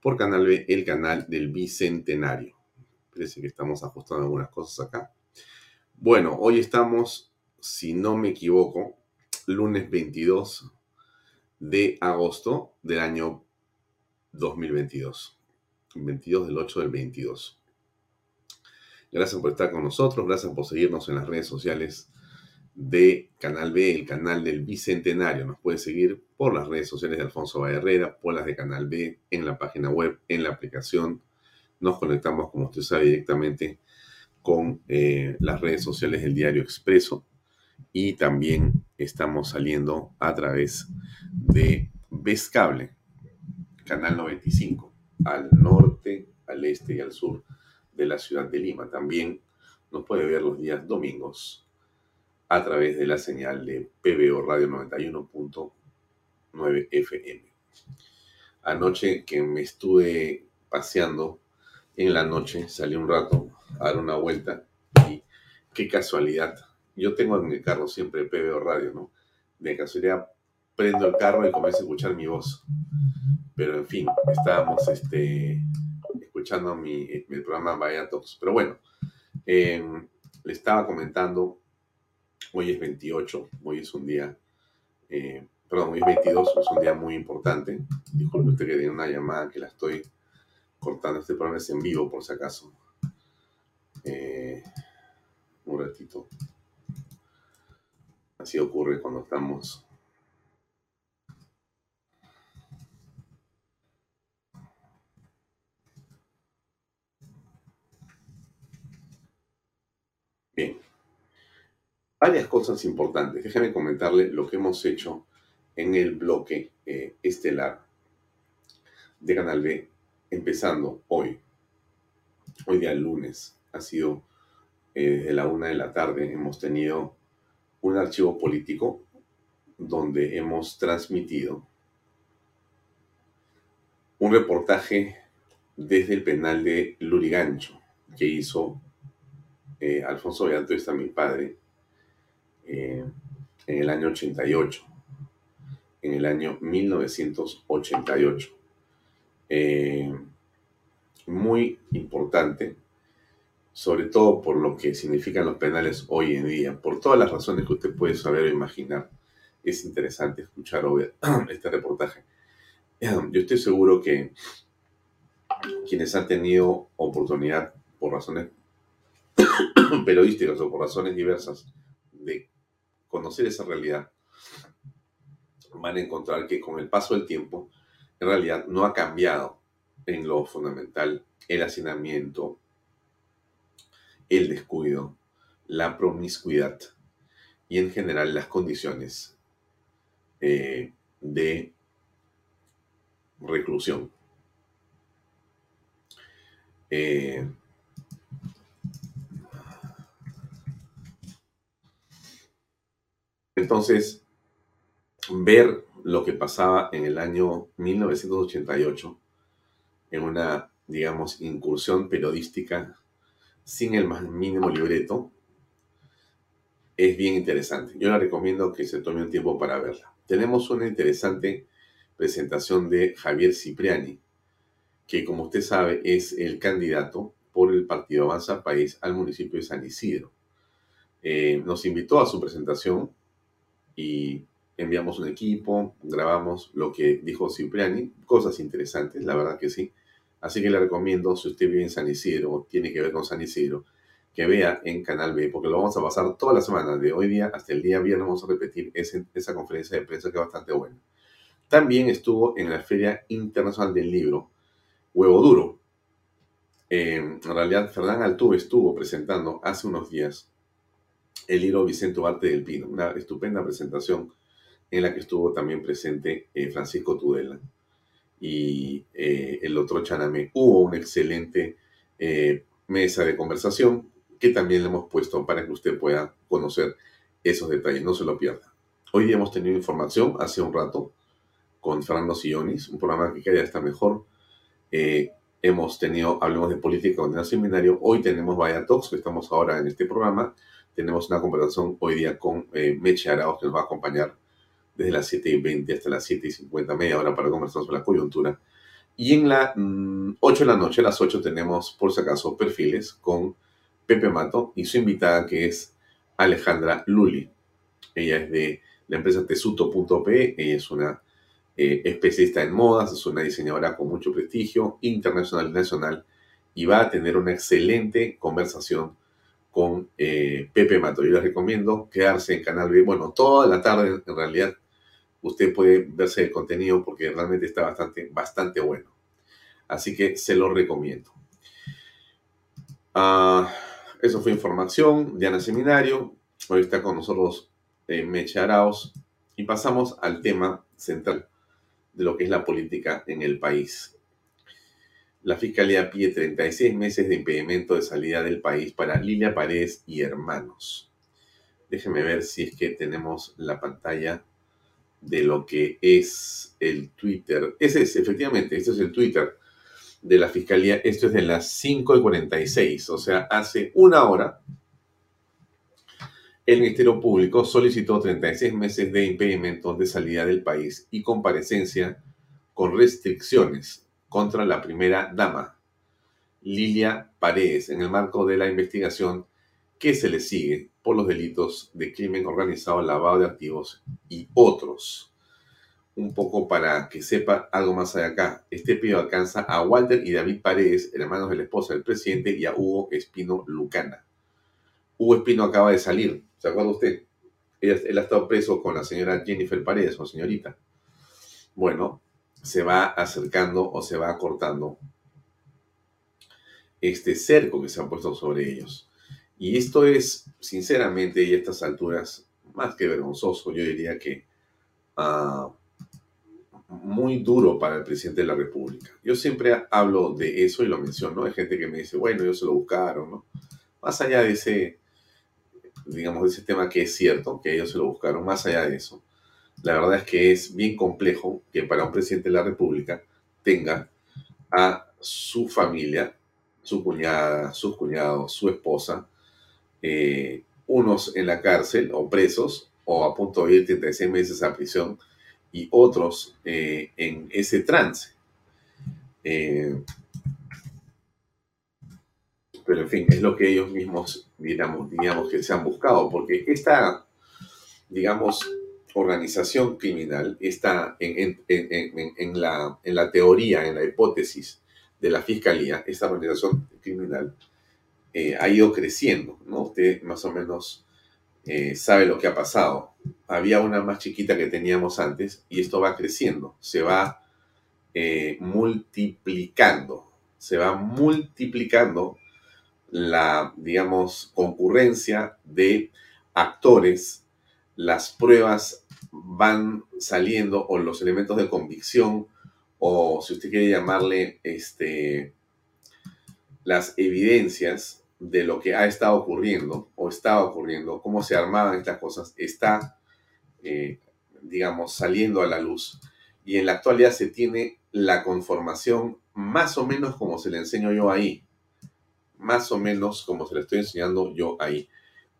por Canal B, el canal del Bicentenario. Parece que estamos ajustando algunas cosas acá. Bueno, hoy estamos, si no me equivoco, lunes 22 de agosto del año 2022. 22 del 8 del 22. Gracias por estar con nosotros, gracias por seguirnos en las redes sociales de Canal B, el canal del Bicentenario. Nos puede seguir por las redes sociales de Alfonso Herrera, por las de Canal B, en la página web, en la aplicación. Nos conectamos, como usted sabe, directamente con eh, las redes sociales del Diario Expreso y también estamos saliendo a través de Cable, Canal 95, al norte, al este y al sur de la ciudad de Lima. También nos puede ver los días domingos a través de la señal de PBO Radio 91.9 FM. Anoche que me estuve paseando en la noche, salí un rato a dar una vuelta y qué casualidad. Yo tengo en mi carro siempre PBO Radio, ¿no? De casualidad prendo el carro y comienzo a escuchar mi voz. Pero en fin, estábamos este, escuchando mi, mi programa Vaya Talks. Pero bueno, eh, le estaba comentando Hoy es 28, hoy es un día, eh, perdón, hoy es 22, es un día muy importante. Disculpe usted que tiene una llamada que la estoy cortando. Este programa es en vivo, por si acaso. Eh, un ratito. Así ocurre cuando estamos Bien varias cosas importantes. Déjeme comentarle lo que hemos hecho en el bloque eh, estelar de Canal B, empezando hoy. Hoy día lunes, ha sido eh, desde la una de la tarde, hemos tenido un archivo político donde hemos transmitido un reportaje desde el penal de Lurigancho que hizo eh, Alfonso Beato, está mi padre, en el año 88, en el año 1988. Eh, muy importante, sobre todo por lo que significan los penales hoy en día, por todas las razones que usted puede saber o imaginar. Es interesante escuchar o ver este reportaje. Yo estoy seguro que quienes han tenido oportunidad por razones periodísticas o por razones diversas de conocer esa realidad, van a encontrar que con el paso del tiempo, en realidad no ha cambiado en lo fundamental el hacinamiento, el descuido, la promiscuidad y en general las condiciones eh, de reclusión. Eh, Entonces, ver lo que pasaba en el año 1988 en una, digamos, incursión periodística sin el más mínimo libreto, es bien interesante. Yo la recomiendo que se tome un tiempo para verla. Tenemos una interesante presentación de Javier Cipriani, que como usted sabe es el candidato por el Partido Avanza País al municipio de San Isidro. Eh, nos invitó a su presentación y enviamos un equipo, grabamos lo que dijo Cipriani, cosas interesantes, la verdad que sí. Así que le recomiendo, si usted vive en San Isidro o tiene que ver con San Isidro, que vea en Canal B, porque lo vamos a pasar toda la semana, de hoy día hasta el día viernes, vamos a repetir esa conferencia de prensa que es bastante buena. También estuvo en la Feria Internacional del Libro, Huevo Duro. en realidad, Fernán Altuve estuvo presentando hace unos días el libro Vicente Arte del Pino, una estupenda presentación en la que estuvo también presente eh, Francisco Tudela y eh, el otro Chaname. Hubo una excelente eh, mesa de conversación que también le hemos puesto para que usted pueda conocer esos detalles, no se lo pierda. Hoy día hemos tenido información hace un rato con Fernando Sillonis, un programa que queda está mejor. Eh, hemos tenido, hablemos de política con el seminario. Hoy tenemos Vaya Talks, que estamos ahora en este programa. Tenemos una conversación hoy día con eh, Meche Arauz, que nos va a acompañar desde las 7 y 20 hasta las 7 y 50, media hora para conversar sobre la coyuntura. Y en la 8 mm, de la noche, a las 8, tenemos, por si acaso, perfiles con Pepe Mato y su invitada, que es Alejandra Luli. Ella es de la empresa tesuto.pe, ella es una eh, especialista en modas, es una diseñadora con mucho prestigio internacional y nacional y va a tener una excelente conversación con eh, Pepe Mato. Yo les recomiendo quedarse en Canal B, bueno, toda la tarde en realidad usted puede verse el contenido porque realmente está bastante, bastante bueno. Así que se lo recomiendo. Ah, eso fue información. Diana Seminario. Hoy está con nosotros eh, Meche Araos. Y pasamos al tema central de lo que es la política en el país. La Fiscalía pide 36 meses de impedimento de salida del país para Lilia Paredes y hermanos. Déjenme ver si es que tenemos la pantalla de lo que es el Twitter. Ese es, efectivamente, este es el Twitter de la Fiscalía. Esto es de las 5 y 46, o sea, hace una hora el Ministerio Público solicitó 36 meses de impedimento de salida del país y comparecencia con restricciones contra la primera dama, Lilia Paredes, en el marco de la investigación que se le sigue por los delitos de crimen organizado, lavado de activos y otros. Un poco para que sepa algo más allá acá, este pedido alcanza a Walter y David Paredes, hermanos de la esposa del presidente, y a Hugo Espino Lucana. Hugo Espino acaba de salir ¿Se acuerda usted? Él, ha estado preso con la señora Jennifer Paredes, o señorita. Bueno, se va acercando o se va acortando este cerco que se ha puesto sobre ellos. Y esto es, sinceramente, y a estas alturas, más que vergonzoso, yo diría que ah, muy duro para el presidente de la República. Yo siempre hablo de eso y lo menciono. Hay gente que me dice, bueno, ellos se lo buscaron, ¿no? Más allá de ese digamos, de ese tema que es cierto, que ellos se lo buscaron. Más allá de eso, la verdad es que es bien complejo que para un presidente de la República tenga a su familia, su cuñada, sus cuñados, su esposa, eh, unos en la cárcel o presos o a punto de ir 36 meses a prisión y otros eh, en ese trance. Eh, pero en fin, es lo que ellos mismos, digamos, digamos que se han buscado, porque esta, digamos, organización criminal está en, la, en la teoría, en la hipótesis de la fiscalía, esta organización criminal eh, ha ido creciendo, ¿no? Usted más o menos eh, sabe lo que ha pasado. Había una más chiquita que teníamos antes y esto va creciendo, se va eh, multiplicando, se va multiplicando la, digamos, concurrencia de actores, las pruebas van saliendo o los elementos de convicción o si usted quiere llamarle este, las evidencias de lo que ha estado ocurriendo o estaba ocurriendo, cómo se armaban estas cosas, está, eh, digamos, saliendo a la luz. Y en la actualidad se tiene la conformación más o menos como se le enseño yo ahí. Más o menos como se le estoy enseñando yo ahí.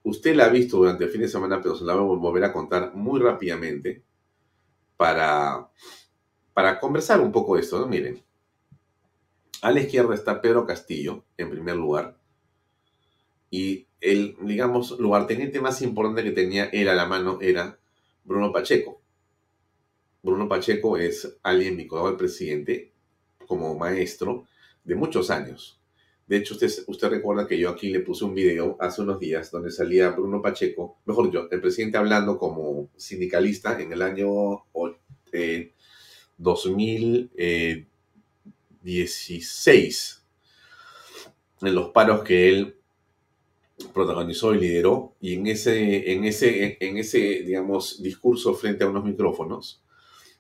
Usted la ha visto durante el fin de semana, pero se la voy a volver a contar muy rápidamente para, para conversar un poco de esto. Miren, a la izquierda está Pedro Castillo, en primer lugar. Y el, digamos, lugarteniente más importante que tenía él a la mano era Bruno Pacheco. Bruno Pacheco es alguien vinculado al presidente como maestro de muchos años. De hecho, usted, usted recuerda que yo aquí le puse un video hace unos días donde salía Bruno Pacheco, mejor yo, el presidente hablando como sindicalista en el año 2016, eh, en los paros que él protagonizó y lideró, y en ese, en ese, en ese, digamos, discurso frente a unos micrófonos,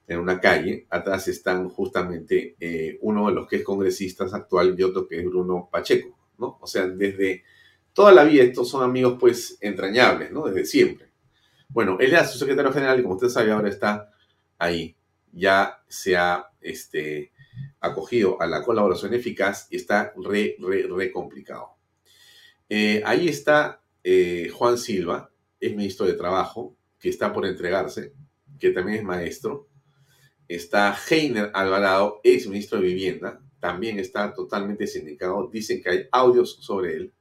en una calle, atrás están justamente eh, uno de los que es congresistas actual y otro que es Bruno Pacheco, ¿no? O sea, desde toda la vida estos son amigos pues entrañables, ¿no? Desde siempre. Bueno, él era su secretario general y como usted sabe ahora está ahí. Ya se ha este, acogido a la colaboración eficaz y está re, re, re complicado. Eh, ahí está eh, Juan Silva, es ministro de Trabajo, que está por entregarse, que también es maestro. Está Heiner Alvarado, ex ministro de Vivienda, también está totalmente sindicado. Dicen que hay audios sobre él.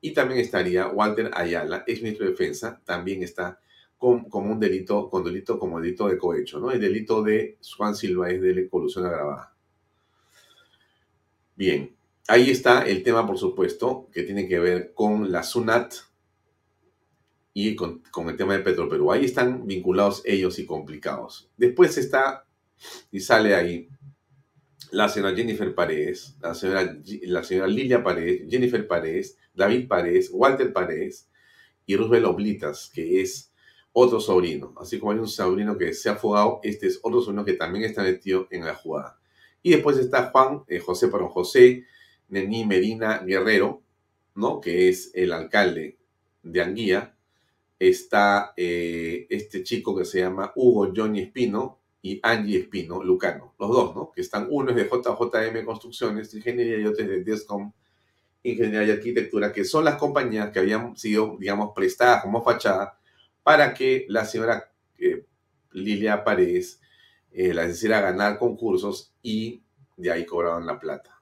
Y también estaría Walter Ayala, ex ministro de Defensa, también está con, como un delito, con delito como delito de cohecho, ¿no? El delito de Juan Silva es de colusión agravada. Bien, Ahí está el tema, por supuesto, que tiene que ver con la SUNAT y con, el tema de Perú. Ahí están vinculados ellos y complicados. Después está y sale ahí la señora Jennifer Paredes, la señora, la señora Lilia Paredes, Jennifer Paredes, David Paredes, Walter Paredes y Roosevelt Oblitas, que es otro sobrino. Así como hay un sobrino que se ha fugado, este es otro sobrino que también está metido en la jugada. Y después está Juan eh, José Parón José, Není Medina Guerrero, ¿no? que es el alcalde de Anguía, está eh, este chico que se llama Hugo Johnny Espino y Angie Espino Lucano, los dos, ¿no? Que están, uno es de JJM Construcciones, Ingeniería y otro es de Descom Ingeniería y Arquitectura, que son las compañías que habían sido, digamos, prestadas como fachada para que la señora eh, Lilia Paredes eh, las hiciera ganar concursos y de ahí cobraban la plata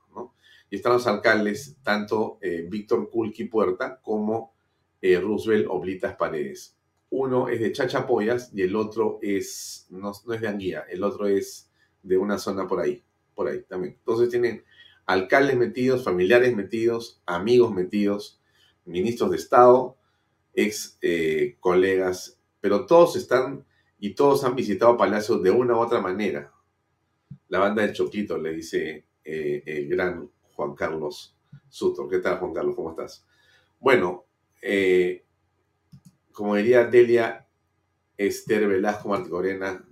y están los alcaldes, tanto eh, Víctor Kulki Puerta como eh, Roosevelt Oblitas Paredes. Uno es de Chachapoyas y el otro es, no, es de Anguía, el otro es de una zona por ahí, por ahí también. Entonces tienen alcaldes metidos, familiares metidos, amigos metidos, ministros de Estado, ex eh, colegas, pero todos están y todos han visitado Palacio de una u otra manera. La banda del Choquito, le dice el gran Juan Carlos Suto. ¿Qué tal, Juan Carlos? ¿Cómo estás? Bueno, eh, como diría Delia Esther Velasco Marticorena,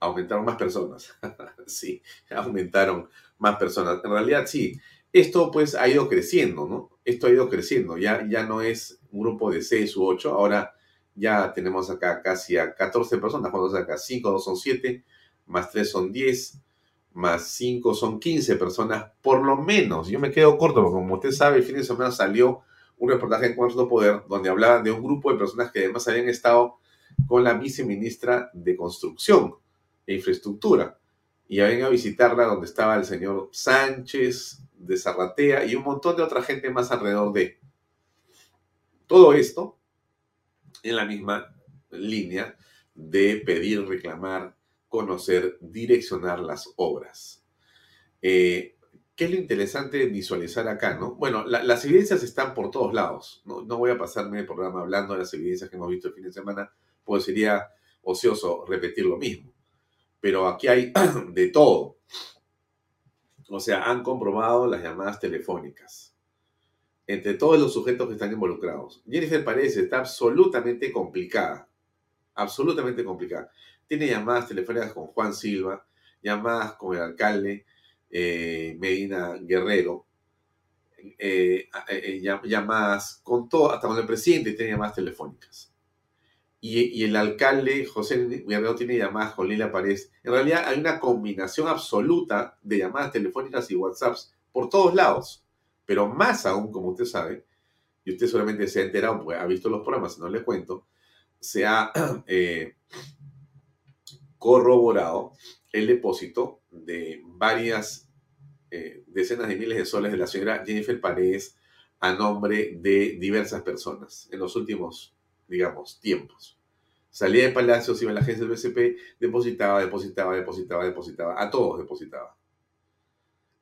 aumentaron más personas. sí, aumentaron más personas. En realidad, sí. Esto pues ha ido creciendo, ¿no? Esto ha ido creciendo. Ya, ya no es un grupo de 6 u 8. Ahora ya tenemos acá casi a 14 personas. Cuando acá 5, 2 son 7, más 3 son 10, más 5 son 15 personas, por lo menos. Yo me quedo corto, porque como usted sabe, el fin de semana salió un reportaje en Cuarto Poder donde hablaban de un grupo de personas que además habían estado con la viceministra de Construcción e Infraestructura y habían a visitarla donde estaba el señor Sánchez de Zarratea y un montón de otra gente más alrededor de todo esto en la misma línea de pedir, reclamar conocer, direccionar las obras. Eh, ¿Qué es lo interesante de visualizar acá? ¿no? Bueno, las evidencias están por todos lados. ¿no? voy a pasarme el programa hablando de las evidencias que hemos visto el fin de semana, pues sería ocioso repetir lo mismo. Pero aquí hay de todo. O sea, han comprobado las llamadas telefónicas entre todos los sujetos que están involucrados. Jennifer Paredes está absolutamente complicada. Absolutamente complicada tiene llamadas telefónicas con Juan Silva, llamadas con el alcalde eh, Medina Guerrero, eh, eh, llamadas con todo, hasta con el presidente tiene llamadas telefónicas. y, el alcalde José Guerrero tiene llamadas con Lila Paredes. En realidad hay una combinación absoluta de llamadas telefónicas y WhatsApps por todos lados. Pero más aún, como usted sabe, y usted solamente se ha enterado porque ha visto los programas, no le cuento, se ha corroborado el depósito de varias eh, decenas de miles de soles de la señora Jennifer Paredes a nombre de diversas personas en los últimos, digamos, tiempos. Salía de Palacios, iba a la agencia del BCP, depositaba, depositaba, depositaba, depositaba, a todos depositaba.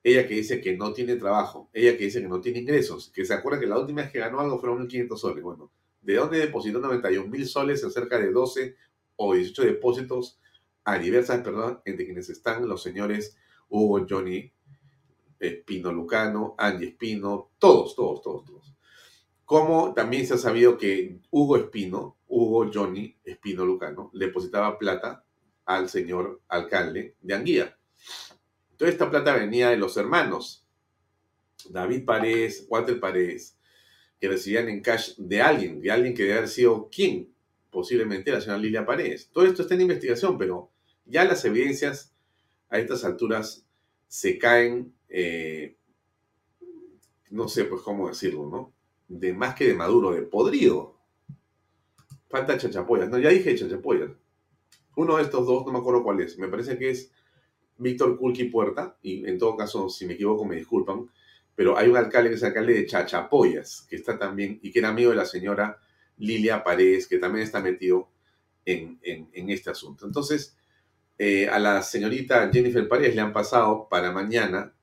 Ella que dice que no tiene trabajo, ella que dice que no tiene ingresos, que se acuerda que la última vez que ganó algo fueron 1.500 soles. Bueno, ¿de dónde depositó 91 mil soles en cerca de 12 o 18 depósitos a diversas personas, entre quienes están los señores Hugo, Johnny, Espino Lucano, Angie Espino, todos, todos, todos, todos. Como también se ha sabido que Hugo Espino, Hugo Johnny Espino Lucano, depositaba plata al señor alcalde de Anguía. Toda esta plata venía de los hermanos, David Paredes, Walter Paredes, que recibían en cash de alguien, de alguien que debe haber sido quién, posiblemente la señora Lilia Paredes. Todo esto está en investigación, pero ya las evidencias a estas alturas se caen, eh, no sé pues cómo decirlo, ¿no? de más que de maduro, de podrido. Falta chachapoyas. No, ya dije chachapoyas. Uno de estos dos, no me acuerdo cuál es. Me parece que es Víctor Kulki Puerta. Y en todo caso, si me equivoco, me disculpan. Pero hay un alcalde que es alcalde de Chachapoyas, que está también, y que era amigo de la señora Lilia Paredes, que también está metido en, este asunto. Entonces, eh, a la señorita Jennifer Paredes le han pasado para mañana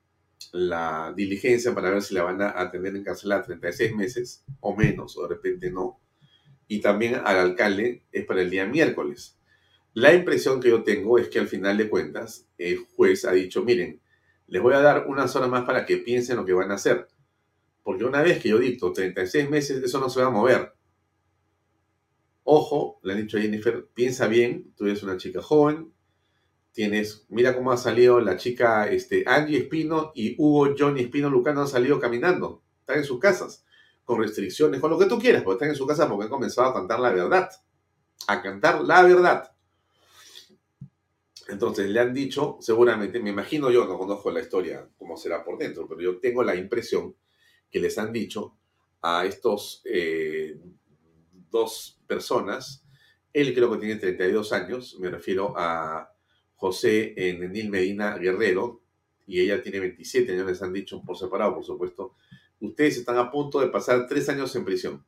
la diligencia para ver si la van a tener encarcelada 36 meses o menos, o de repente no. Y también al alcalde es para el día miércoles. La impresión que yo tengo es que al final de cuentas el juez ha dicho, miren, les voy a dar una zona más para que piensen lo que van a hacer. Porque una vez que yo dicto 36 meses, eso no se va a mover. Ojo, le han dicho a Jennifer, piensa bien, tú eres una chica joven, Tienes, mira cómo ha salido la chica este, Angie Espino y Hugo Johnny Espino Lucano han salido caminando. Están en sus casas, con restricciones, con lo que tú quieras, porque están en su casa porque han comenzado a cantar la verdad. A cantar la verdad. Entonces le han dicho, seguramente, me imagino yo, no conozco la historia, cómo será por dentro, pero yo tengo la impresión que les han dicho a estos eh, dos personas, él creo que tiene 32 años, me refiero a José Nenil Medina Guerrero, y ella tiene 27 años, les han dicho por separado, por supuesto, ustedes están a punto de pasar tres años en prisión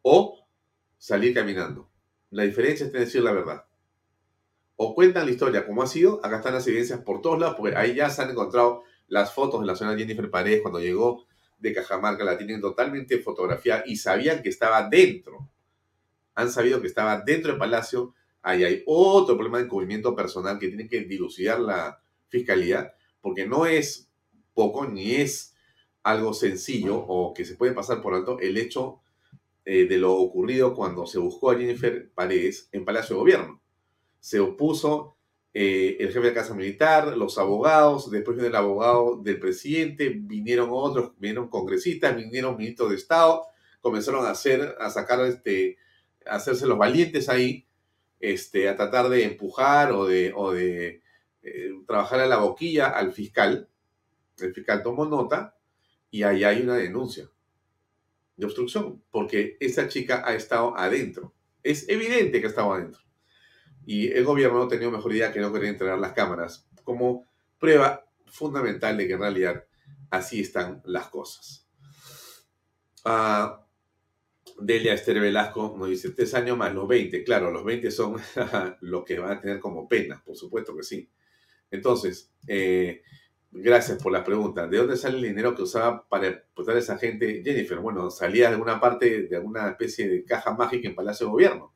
o salir caminando. La diferencia es decir la verdad. O cuentan la historia como ha sido, acá están las evidencias por todos lados, porque ahí ya se han encontrado las fotos de la señora Jennifer Paredes cuando llegó de Cajamarca, la tienen totalmente fotografiada y sabían que estaba dentro. Han sabido que estaba dentro del palacio ahí hay otro problema de encubrimiento personal que tiene que dilucidar la fiscalía, porque no es poco ni es algo sencillo o que se puede pasar por alto el hecho eh, de lo ocurrido cuando se buscó a Jennifer Paredes en Palacio de Gobierno. Se opuso eh, el jefe de Casa Militar, los abogados, después vino el abogado del presidente, vinieron otros, vinieron congresistas, vinieron ministros de Estado, comenzaron a hacer, a sacar este, a hacerse los valientes ahí este, a tratar de empujar o de, eh, trabajar a la boquilla al fiscal. El fiscal tomó nota y ahí hay una denuncia de obstrucción, porque esa chica ha estado adentro. Es evidente que ha estado adentro. Y el gobierno no ha tenido mejor idea que no querer entregar las cámaras como prueba fundamental de que en realidad así están las cosas. Ah, Delia Esther Velasco nos dice, tres años más los 20. Claro, los 20 son lo que van a tener como pena, por supuesto que sí. Entonces, eh, gracias por la pregunta. ¿De dónde sale el dinero que usaba para explotar a esa gente? Jennifer, bueno, salía de alguna parte, de alguna especie de caja mágica en Palacio de Gobierno.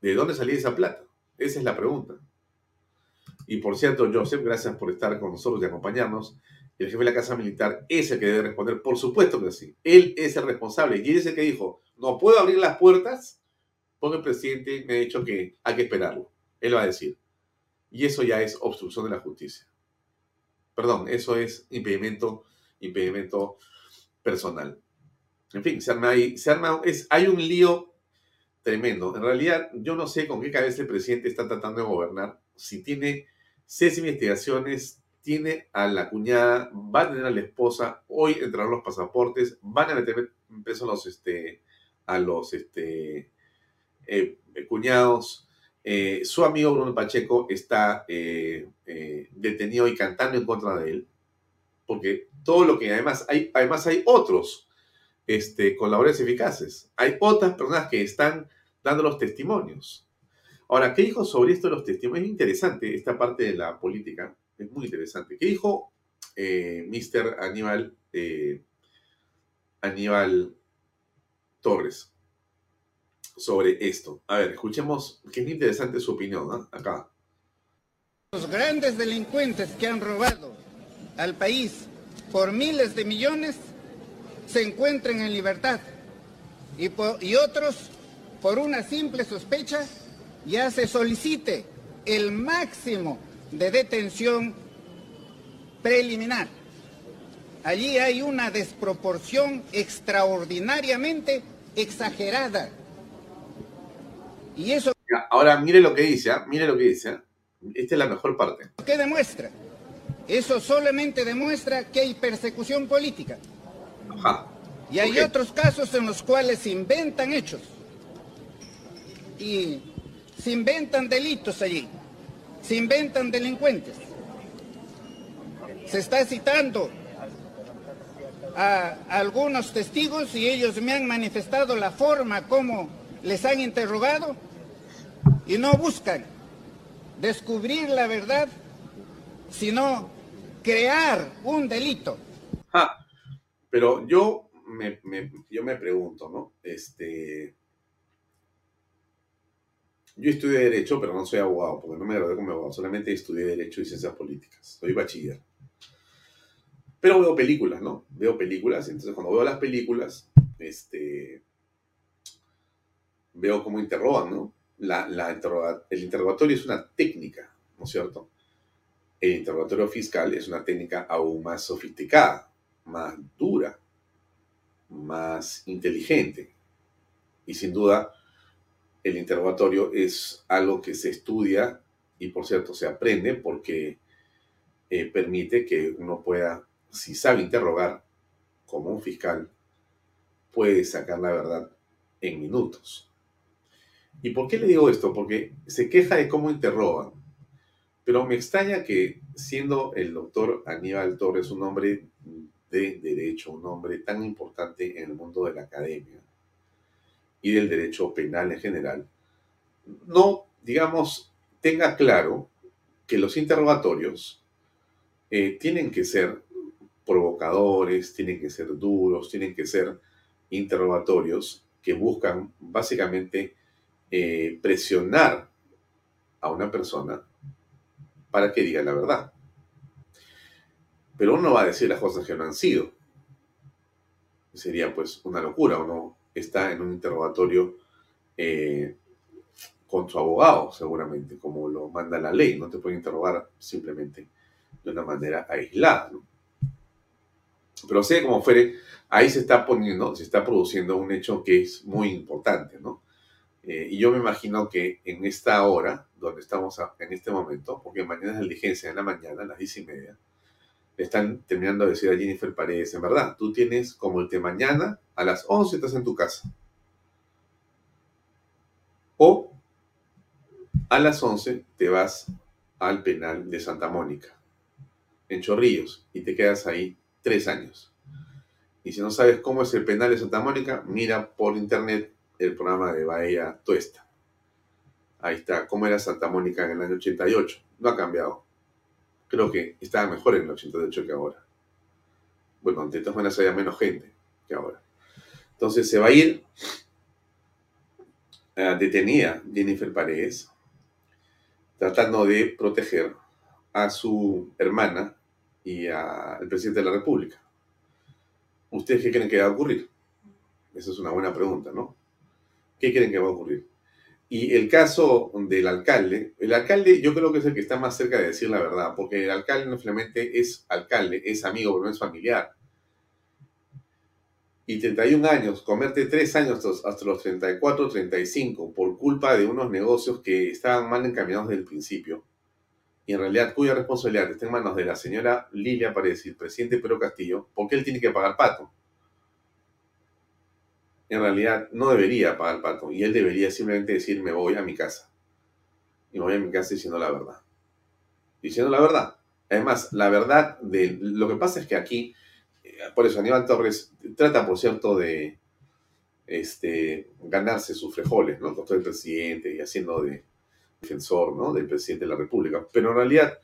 ¿De dónde salía esa plata? Esa es la pregunta. Y por cierto, Joseph, gracias por estar con nosotros y acompañarnos el jefe de la Casa Militar es el que debe responder. Por supuesto que sí. Él es el responsable. Y él es el que dijo, no puedo abrir las puertas porque el presidente me ha dicho que hay que esperarlo. Él va a decir. Y eso ya es obstrucción de la justicia. Perdón, eso es impedimento, impedimento personal. En fin, se arma ahí, hay un lío tremendo. En realidad, yo no sé con qué cabeza el presidente está tratando de gobernar. Si tiene seis investigaciones, tiene a la cuñada, va a tener a la esposa, hoy entrarán los pasaportes, van a meter peso a los, este, a los este, eh, cuñados. Eh, su amigo Bruno Pacheco está eh, detenido y cantando en contra de él, porque todo lo que además hay, además hay otros este, colaboradores eficaces. Hay otras personas que están dando los testimonios. Ahora, ¿qué dijo sobre esto de los testimonios? Es interesante esta parte de la política, es muy interesante. ¿Qué dijo eh, Mr. Aníbal, eh, Aníbal Torres sobre esto? A ver, escuchemos, que es interesante su opinión. Acá. Los grandes delincuentes que han robado al país por miles de millones se encuentren en libertad y, y otros, por una simple sospecha, ya se solicite el máximo de detención preliminar. Allí hay una desproporción extraordinariamente exagerada. Y eso... Ahora mire lo que dice, ¿ah? mire lo que dice. ¿ah? Esta es la mejor parte. ¿Qué demuestra? Eso solamente demuestra que hay persecución política. Y hay otros casos en los cuales se inventan hechos. Y se inventan delitos allí. Se inventan delincuentes. Se está citando a algunos testigos y ellos me han manifestado la forma como les han interrogado y no buscan descubrir la verdad, sino crear un delito. Pero yo me, yo me pregunto, ¿no? Este, yo estudié Derecho, pero no soy abogado, porque no me gradué como abogado, solamente estudié Derecho y Ciencias Políticas. Soy bachiller. Pero veo películas, ¿no? Veo películas, entonces cuando veo las películas, este, veo cómo interrogan, ¿no? La, el interrogatorio es una técnica, ¿no es cierto? El interrogatorio fiscal es una técnica aún más sofisticada más dura, más inteligente. Y sin duda, el interrogatorio es algo que se estudia y por cierto se aprende porque eh, permite que uno pueda, si sabe interrogar como un fiscal, puede sacar la verdad en minutos. ¿Y por qué le digo esto? Porque se queja de cómo interrogan. Pero me extraña que siendo el doctor Aníbal Torres un hombre de derecho, un hombre tan importante en el mundo de la academia y del derecho penal en general, no, digamos, tenga claro que los interrogatorios eh, tienen que ser provocadores, tienen que ser duros, tienen que ser interrogatorios que buscan básicamente eh, presionar a una persona para que diga la verdad. Pero uno va a decir las cosas que no han sido. Sería pues una locura. Uno está en un interrogatorio eh, con su abogado, seguramente, como lo manda la ley. No te puede interrogar simplemente de una manera aislada. Pero sea como fuere, ahí se está poniendo, se está produciendo un hecho que es muy importante, ¿no? Eh, y yo me imagino que en esta hora, donde estamos en este momento, porque mañana es la diligencia en la mañana, a las diez y media, están terminando de decir a Jennifer Paredes, en verdad, tú tienes como el de mañana, a las 11 estás en tu casa. O a las 11 te vas al penal de Santa Mónica, en Chorrillos, y te quedas ahí tres años. Y si no sabes cómo es el penal de Santa Mónica, mira por internet el programa de Bahía Tuesta. Ahí está, cómo era Santa Mónica en el año 88. No ha cambiado creo que estaba mejor en el 88 que ahora. Bueno, de todas maneras había menos gente que ahora. Entonces se va a ir uh, detenida Jennifer Paredes, tratando de proteger a su hermana y al presidente de la República. ¿Ustedes qué creen que va a ocurrir? Esa es una buena pregunta, ¿no? ¿Qué creen que va a ocurrir? Y el caso del alcalde, el alcalde yo creo que es el que está más cerca de decir la verdad, porque el alcalde no solamente es alcalde, es amigo, pero no es familiar. y 31 años, comerte 3 años hasta los 34, 35 por culpa de unos negocios que estaban mal encaminados desde el principio, y en realidad cuya responsabilidad está en manos de la señora Lilia Paredes y el presidente Pedro Castillo, porque él tiene que pagar pato. En realidad no debería pagar pato y él debería simplemente decir me voy a mi casa. Y me voy a mi casa diciendo la verdad. Diciendo la verdad. Además, la verdad de lo que pasa es que aquí, eh, por eso Aníbal Torres trata, por cierto, de este, ganarse sus frijoles, ¿no? Con todo el presidente y haciendo de, defensor ¿no? del presidente de la República. Pero en realidad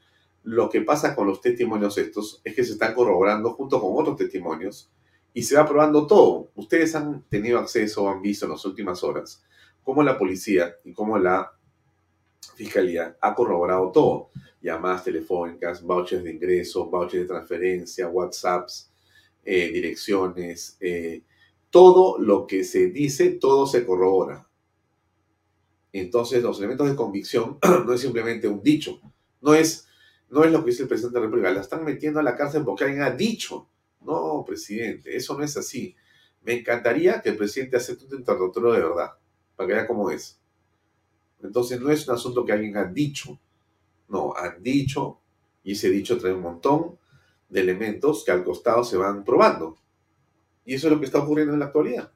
lo que pasa con los testimonios estos es que se están corroborando junto con otros testimonios y se va probando todo. Ustedes han tenido acceso o han visto en las últimas horas cómo la policía y cómo la fiscalía ha corroborado todo. Llamadas telefónicas, vouchers de ingreso, vouchers de transferencia, WhatsApps, eh, direcciones, eh, todo lo que se dice, todo se corrobora. Entonces, los elementos de convicción no es simplemente un dicho, no es, no es lo que dice el presidente de la República, la están metiendo a la cárcel porque alguien ha dicho. Presidente, eso no es así. Me encantaría que el presidente acepte un interrogatorio de verdad, para que vea cómo es. Entonces, no es un asunto que alguien ha dicho. No, han dicho, y ese dicho trae un montón de elementos que al costado se van probando. Y eso es lo que está ocurriendo en la actualidad.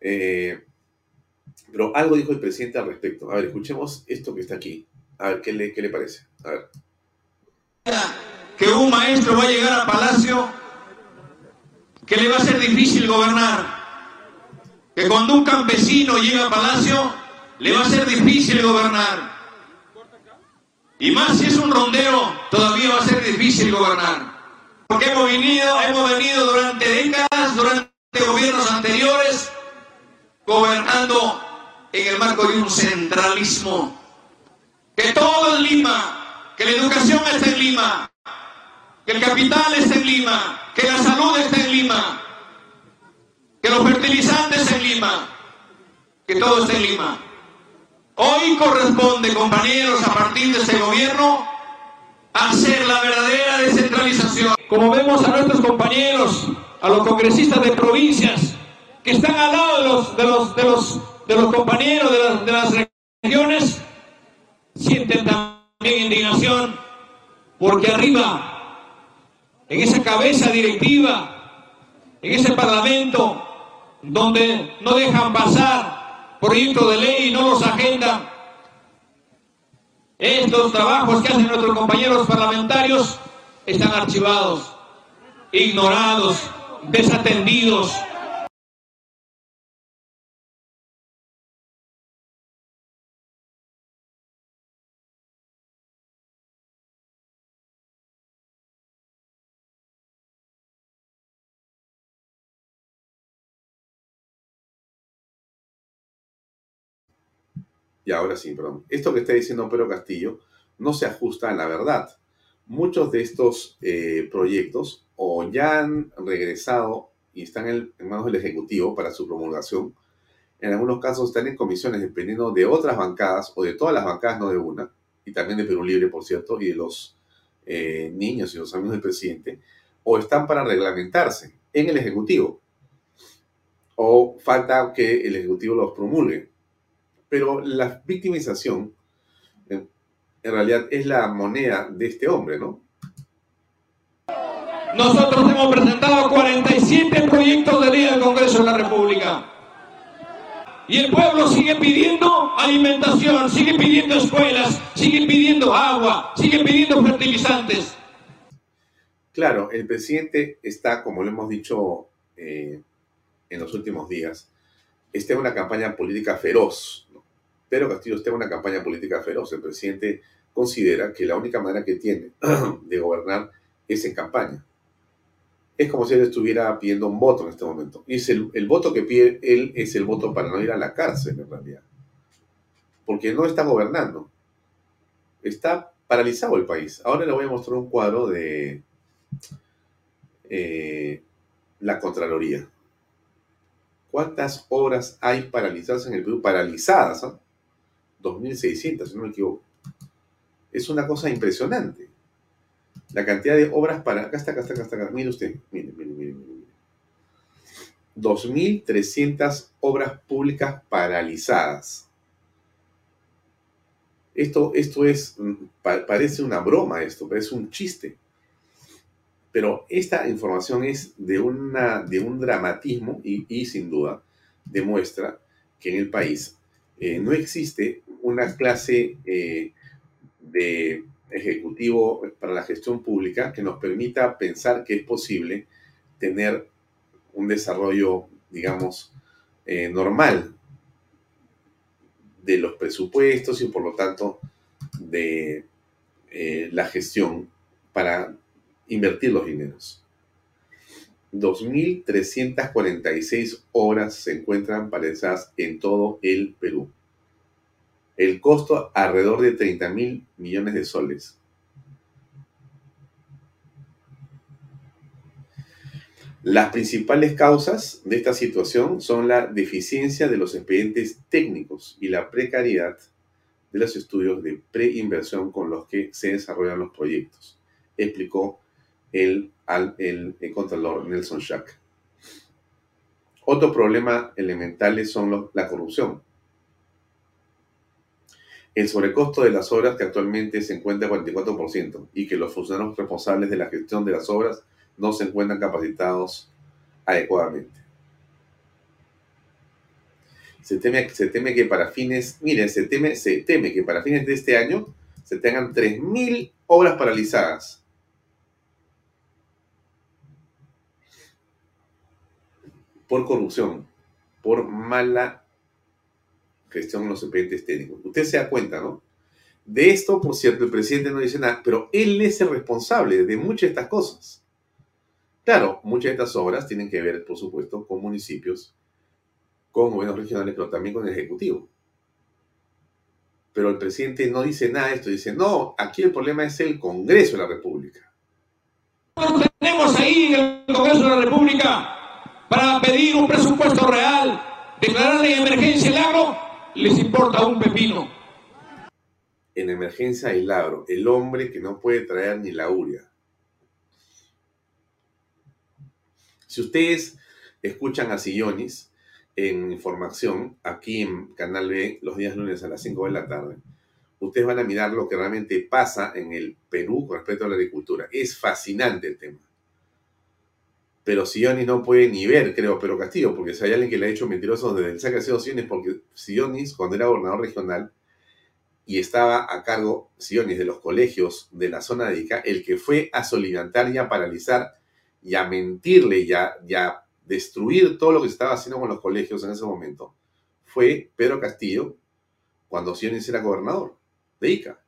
Eh, pero algo dijo el presidente al respecto. A ver, escuchemos esto que está aquí. A ver, ¿qué le, qué le parece? A ver. Que un maestro va a llegar a Palacio que le va a ser difícil gobernar. Que cuando un campesino llega a Palacio le va a ser difícil gobernar. Y más si es un rondero, todavía va a ser difícil gobernar. Porque hemos venido, hemos venido durante décadas, durante gobiernos anteriores, gobernando en el marco de un centralismo. Que todo es Lima, que la educación está en Lima, que el capital está en Lima, que la salud está en Lima, que los fertilizantes en Lima, que todo está en Lima. Hoy corresponde, compañeros, a partir de este gobierno, hacer la verdadera descentralización. Como vemos a nuestros compañeros, a los congresistas de provincias, que están al lado de los, de los, de los de los compañeros de las, regiones sienten también indignación porque arriba, en esa cabeza directiva, en ese parlamento, donde no dejan pasar proyectos de ley y no los agendan, estos trabajos que hacen nuestros compañeros parlamentarios están archivados, ignorados, desatendidos. Y ahora sí, perdón. Esto que está diciendo Pedro Castillo no se ajusta a la verdad. Muchos de estos eh, proyectos o ya han regresado y están en, manos del Ejecutivo para su promulgación. En algunos casos están en comisiones dependiendo de otras bancadas o de todas las bancadas, no de una, y también de Perú Libre, por cierto, y de los eh, niños y los amigos del presidente, o están para reglamentarse en el Ejecutivo, o falta que el Ejecutivo los promulgue. Pero la victimización en, realidad es la moneda de este hombre, ¿no? Nosotros hemos presentado 47 proyectos de ley al Congreso de la República. Y el pueblo sigue pidiendo alimentación, sigue pidiendo escuelas, sigue pidiendo agua, sigue pidiendo fertilizantes. Claro, el presidente está, como lo hemos dicho eh, en los últimos días, está en una campaña política feroz. Pero Castillo está en una campaña política feroz. El presidente considera que la única manera que tiene de gobernar es en campaña. Es como si él estuviera pidiendo un voto en este momento. Y el, voto que pide él es el voto para no ir a la cárcel, en realidad. Porque no está gobernando. Está paralizado el país. Ahora le voy a mostrar un cuadro de eh, la Contraloría. ¿Cuántas obras hay paralizadas en el Perú? Paralizadas, ¿ah? 2.600, si no me equivoco. Es una cosa impresionante. La cantidad de obras para... Acá está, acá está, acá está. Mire usted, mire, mire, mire, mire. 2.300 obras públicas paralizadas. Esto, esto es, mm, parece una broma esto, parece un chiste. Pero esta información es de, una, de un dramatismo y, sin duda demuestra que en el país eh, no existe una clase eh, de ejecutivo para la gestión pública que nos permita pensar que es posible tener un desarrollo, digamos, eh, normal de los presupuestos y por lo tanto de la gestión para invertir los dineros. 2.346 obras se encuentran paralizadas en todo el Perú. El costo alrededor de 30 mil millones de soles. Las principales causas de esta situación son la deficiencia de los expedientes técnicos y la precariedad de los estudios de preinversión con los que se desarrollan los proyectos, explicó el, el, Contralor Nelson Schack. Otro problema elemental son la corrupción. El sobrecosto de las obras que actualmente se encuentra 44% y que los funcionarios responsables de la gestión de las obras no se encuentran capacitados adecuadamente. Se teme, se teme que para fines, miren, se teme, se teme que para fines de este año se tengan 3.000 obras paralizadas por corrupción, por mala gestión en los expedientes técnicos. Usted se da cuenta, ¿no? De esto, por cierto, el presidente no dice nada, pero él es el responsable de muchas de estas cosas. Claro, muchas de estas obras tienen que ver, por supuesto, con municipios, con gobiernos regionales, pero también con el Ejecutivo. Pero el presidente no dice nada de esto, dice, no, aquí el problema es el Congreso de la República. Tenemos ahí en el Congreso de la República para pedir un presupuesto real, declararle emergencia el agro, les importa un pepino. En emergencia el agro, el hombre que no puede traer ni la uria. Si ustedes escuchan a Sillonis en información, aquí en Canal B, los días lunes a las 5 de la tarde, ustedes van a mirar lo que realmente pasa en el Perú con respecto a la agricultura. Es fascinante el tema pero Sionis no puede ni ver, creo, Pedro Castillo, porque si hay alguien que le ha hecho mentiroso desde el saque de Sionis, porque Sionis, cuando era gobernador regional y estaba a cargo, Sionis, de los colegios de la zona de Ica, el que fue a soliviantar y a paralizar y a mentirle y a, destruir todo lo que se estaba haciendo con los colegios en ese momento, fue Pedro Castillo, cuando Sionis era gobernador de Ica.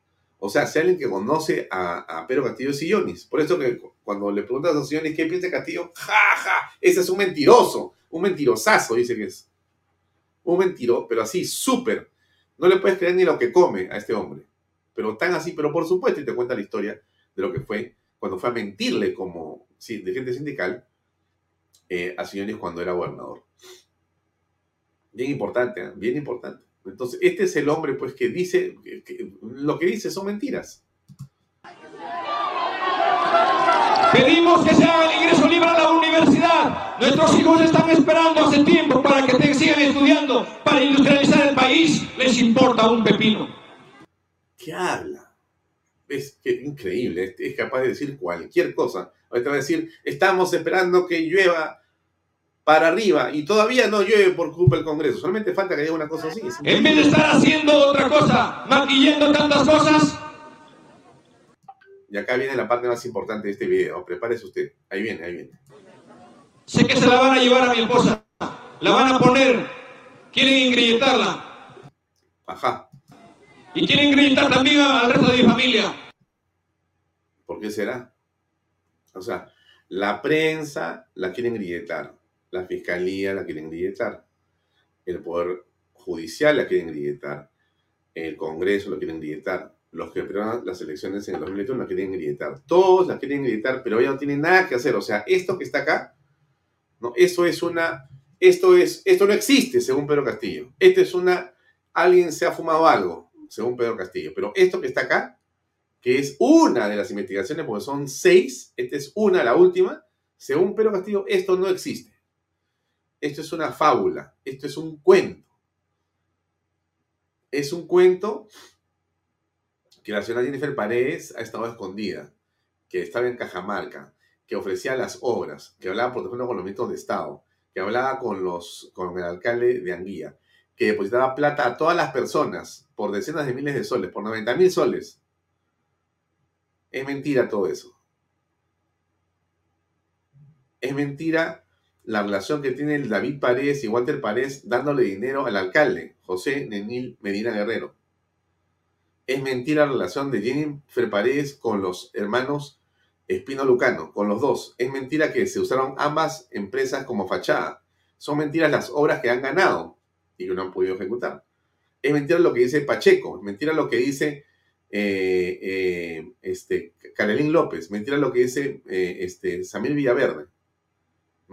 O sea, si alguien que conoce a, Pedro Castillo es Sionis. Por eso que cuando le preguntas a Sionis qué piensa Castillo, ja, ja, ese es un mentiroso, un mentirosazo, dice que es. Un mentiro, pero así, súper. No le puedes creer ni lo que come a este hombre. Pero tan así, pero por supuesto, y te cuenta la historia de lo que fue cuando fue a mentirle como sí, dirigente sindical eh, a Sionis cuando era gobernador. Bien importante, ¿eh? bien importante. Entonces, este es el hombre pues que dice, que lo que dice son mentiras. Pedimos que se haga el ingreso libre a la universidad. Nuestros hijos están esperando hace tiempo para que sigan estudiando, para industrializar el país. Les importa un pepino. ¿Qué habla? Es increíble, es capaz de decir cualquier cosa. Ahorita va a decir, estamos esperando que llueva para arriba y todavía no llueve por culpa del Congreso. Solamente falta que haya una cosa así. En vez de estar haciendo otra cosa, maquillando tantas cosas. Y acá viene la parte más importante de este video. Prepárese usted. Ahí viene, ahí viene. Sé que se la van a llevar a mi esposa. La van a poner. Quieren ingrietarla. Ajá. Y quieren ingrietar también al resto de mi familia. ¿Por qué será? O sea, la prensa la quieren grietar la fiscalía la quieren grietar, el poder judicial la quieren grietar, el Congreso lo quieren grietar, los que prueban las elecciones en el 2021 la quieren grietar, todos la quieren grietar, pero ya no tienen nada que hacer. O sea, esto que está acá, no, eso es una, esto es, esto no existe según Pedro Castillo. Esto es una, alguien se ha fumado algo, según Pedro Castillo. Pero esto que está acá, que es una de las investigaciones, porque son seis, esta es una, la última, según Pedro Castillo, esto no existe. Esto es una fábula, esto es un cuento. Es un cuento que la señora Jennifer Paredes ha estado escondida, que estaba en Cajamarca, que ofrecía las obras, que hablaba por teléfono con los ministros de Estado, que hablaba con, los, con el alcalde de Anguía, que depositaba plata a todas las personas por decenas de miles de soles, por 90 mil soles. Es mentira todo eso. Es mentira la relación que tiene David Paredes y Walter Paredes dándole dinero al alcalde, José Nenil Medina Guerrero. Es mentira la relación de Jennifer Paredes con los hermanos Espino Lucano, con los dos. Es mentira que se usaron ambas empresas como fachada. Son mentiras las obras que han ganado y que no han podido ejecutar. Es mentira lo que dice Pacheco, es mentira lo que dice eh, eh, este, Carolín López, mentira lo que dice eh, este, Samir Villaverde,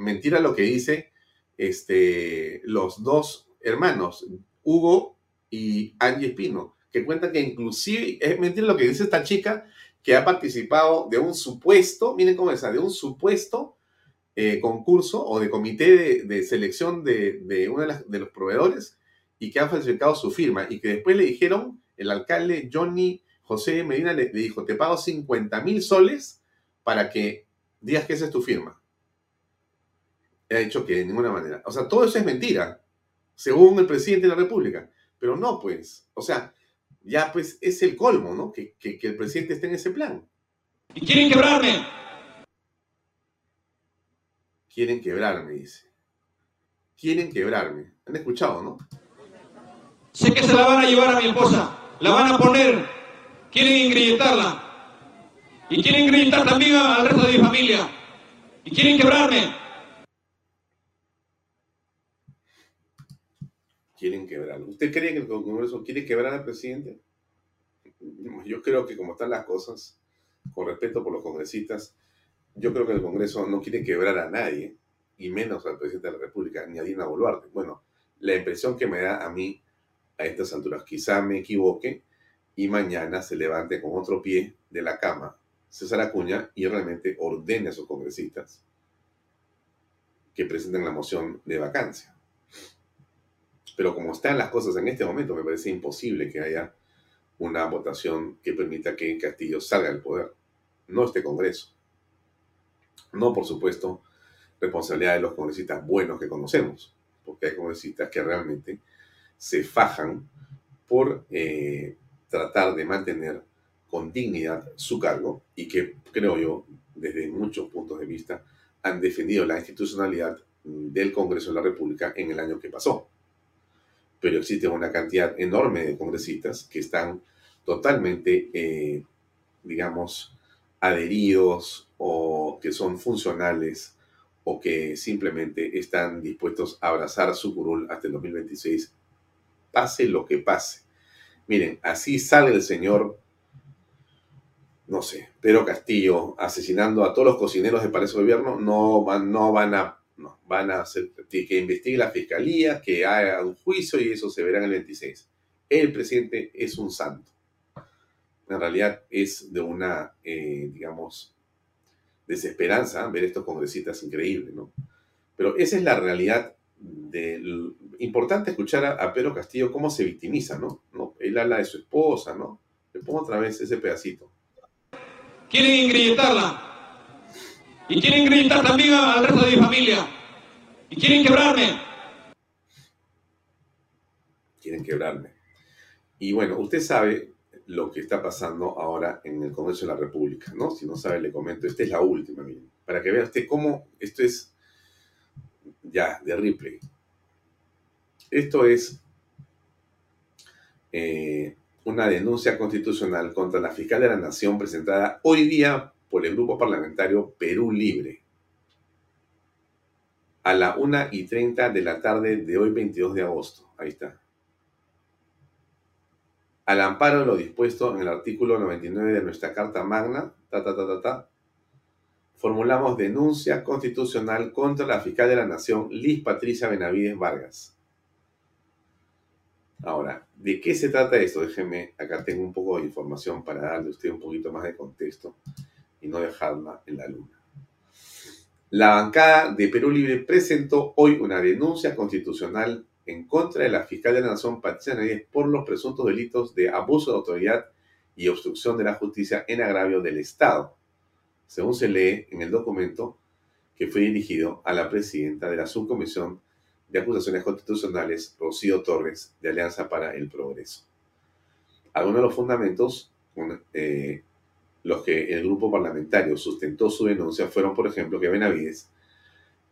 mentira lo que dice este, los dos hermanos, Hugo y Angie Espino que cuentan que inclusive es mentira lo que dice esta chica que ha participado de un supuesto, miren cómo es, de un supuesto eh, concurso o de comité de, selección de, uno de, los proveedores y que ha falsificado su firma y que después le dijeron, el alcalde Johnny José Medina le, dijo, te pago 50 mil soles para que digas que esa es tu firma. Ha dicho que de ninguna manera. O sea, todo eso es mentira, según el presidente de la República. Pero no, pues, o sea, ya pues es el colmo, ¿no? Que, el presidente esté en ese plan. Y quieren quebrarme. Quieren quebrarme, dice. Quieren quebrarme. Han escuchado, ¿no? Sé que se la van a llevar a mi esposa. La van a poner. Quieren ingrilletarla. Y quieren ingrilletar también al resto de mi familia. Y quieren quebrarme. Quieren quebrarlo. ¿Usted cree que el Congreso quiere quebrar al presidente? Yo creo que como están las cosas, con respeto por los congresistas, yo creo que el Congreso no quiere quebrar a nadie, y menos al presidente de la República, ni a Dina Boluarte. Bueno, la impresión que me da a mí a estas alturas, quizá me equivoque, y mañana se levante con otro pie de la cama César Acuña y realmente ordene a sus congresistas que presenten la moción de vacancia. Pero como están las cosas en este momento, me parece imposible que haya una votación que permita que Castillo salga del poder. No este Congreso. No, por supuesto, responsabilidad de los congresistas buenos que conocemos, porque hay congresistas que realmente se fajan por eh, tratar de mantener con dignidad su cargo y que, creo yo, desde muchos puntos de vista, han defendido la institucionalidad del Congreso de la República en el año que pasó pero existe una cantidad enorme de congresistas que están totalmente, eh, digamos, adheridos o que son funcionales o que simplemente están dispuestos a abrazar su curul hasta el 2026, pase lo que pase. Miren, así sale el señor, no sé, Pedro Castillo asesinando a todos los cocineros de Palacio de Gobierno, no no van a no, van a hacer que investigue la fiscalía, que haga un juicio y eso se verá en el 26. El presidente es un santo. En realidad es de una, eh, digamos, desesperanza ver estos congresistas increíbles, ¿no? Pero esa es la realidad del... Importante escuchar a, Pedro Castillo cómo se victimiza, ¿no? ¿no? Él habla de su esposa, ¿no? Le pongo otra vez ese pedacito. Quieren ingrilletarla y quieren gritar también al resto de mi familia. Y quieren quebrarme. Quieren quebrarme. Y bueno, usted sabe lo que está pasando ahora en el Congreso de la República, ¿no? Si no sabe, le comento. Esta es la última. Para que vea usted cómo esto es ya de Ripley. Esto es eh, una denuncia constitucional contra la fiscal de la Nación presentada hoy día por el grupo parlamentario Perú Libre. A la 1 y 30 de la tarde de hoy, 22 de agosto. Ahí está. Al amparo de lo dispuesto en el artículo 99 de nuestra Carta Magna, ta, ta, ta, ta, ta, formulamos denuncia constitucional contra la fiscal de la Nación, Liz Patricia Benavides Vargas. Ahora, ¿de qué se trata esto? Déjeme, acá tengo un poco de información para darle a usted un poquito más de contexto y no dejarla en la luna. La bancada de Perú Libre presentó hoy una denuncia constitucional en contra de la fiscal de la Nación, Patricia Navidad, por los presuntos delitos de abuso de autoridad y obstrucción de la justicia en agravio del Estado, según se lee en el documento que fue dirigido a la presidenta de la Subcomisión de Acusaciones Constitucionales, Rocío Torres, de Alianza para el Progreso. Algunos de los fundamentos eh, los que el grupo parlamentario sustentó su denuncia fueron, por ejemplo, que Benavides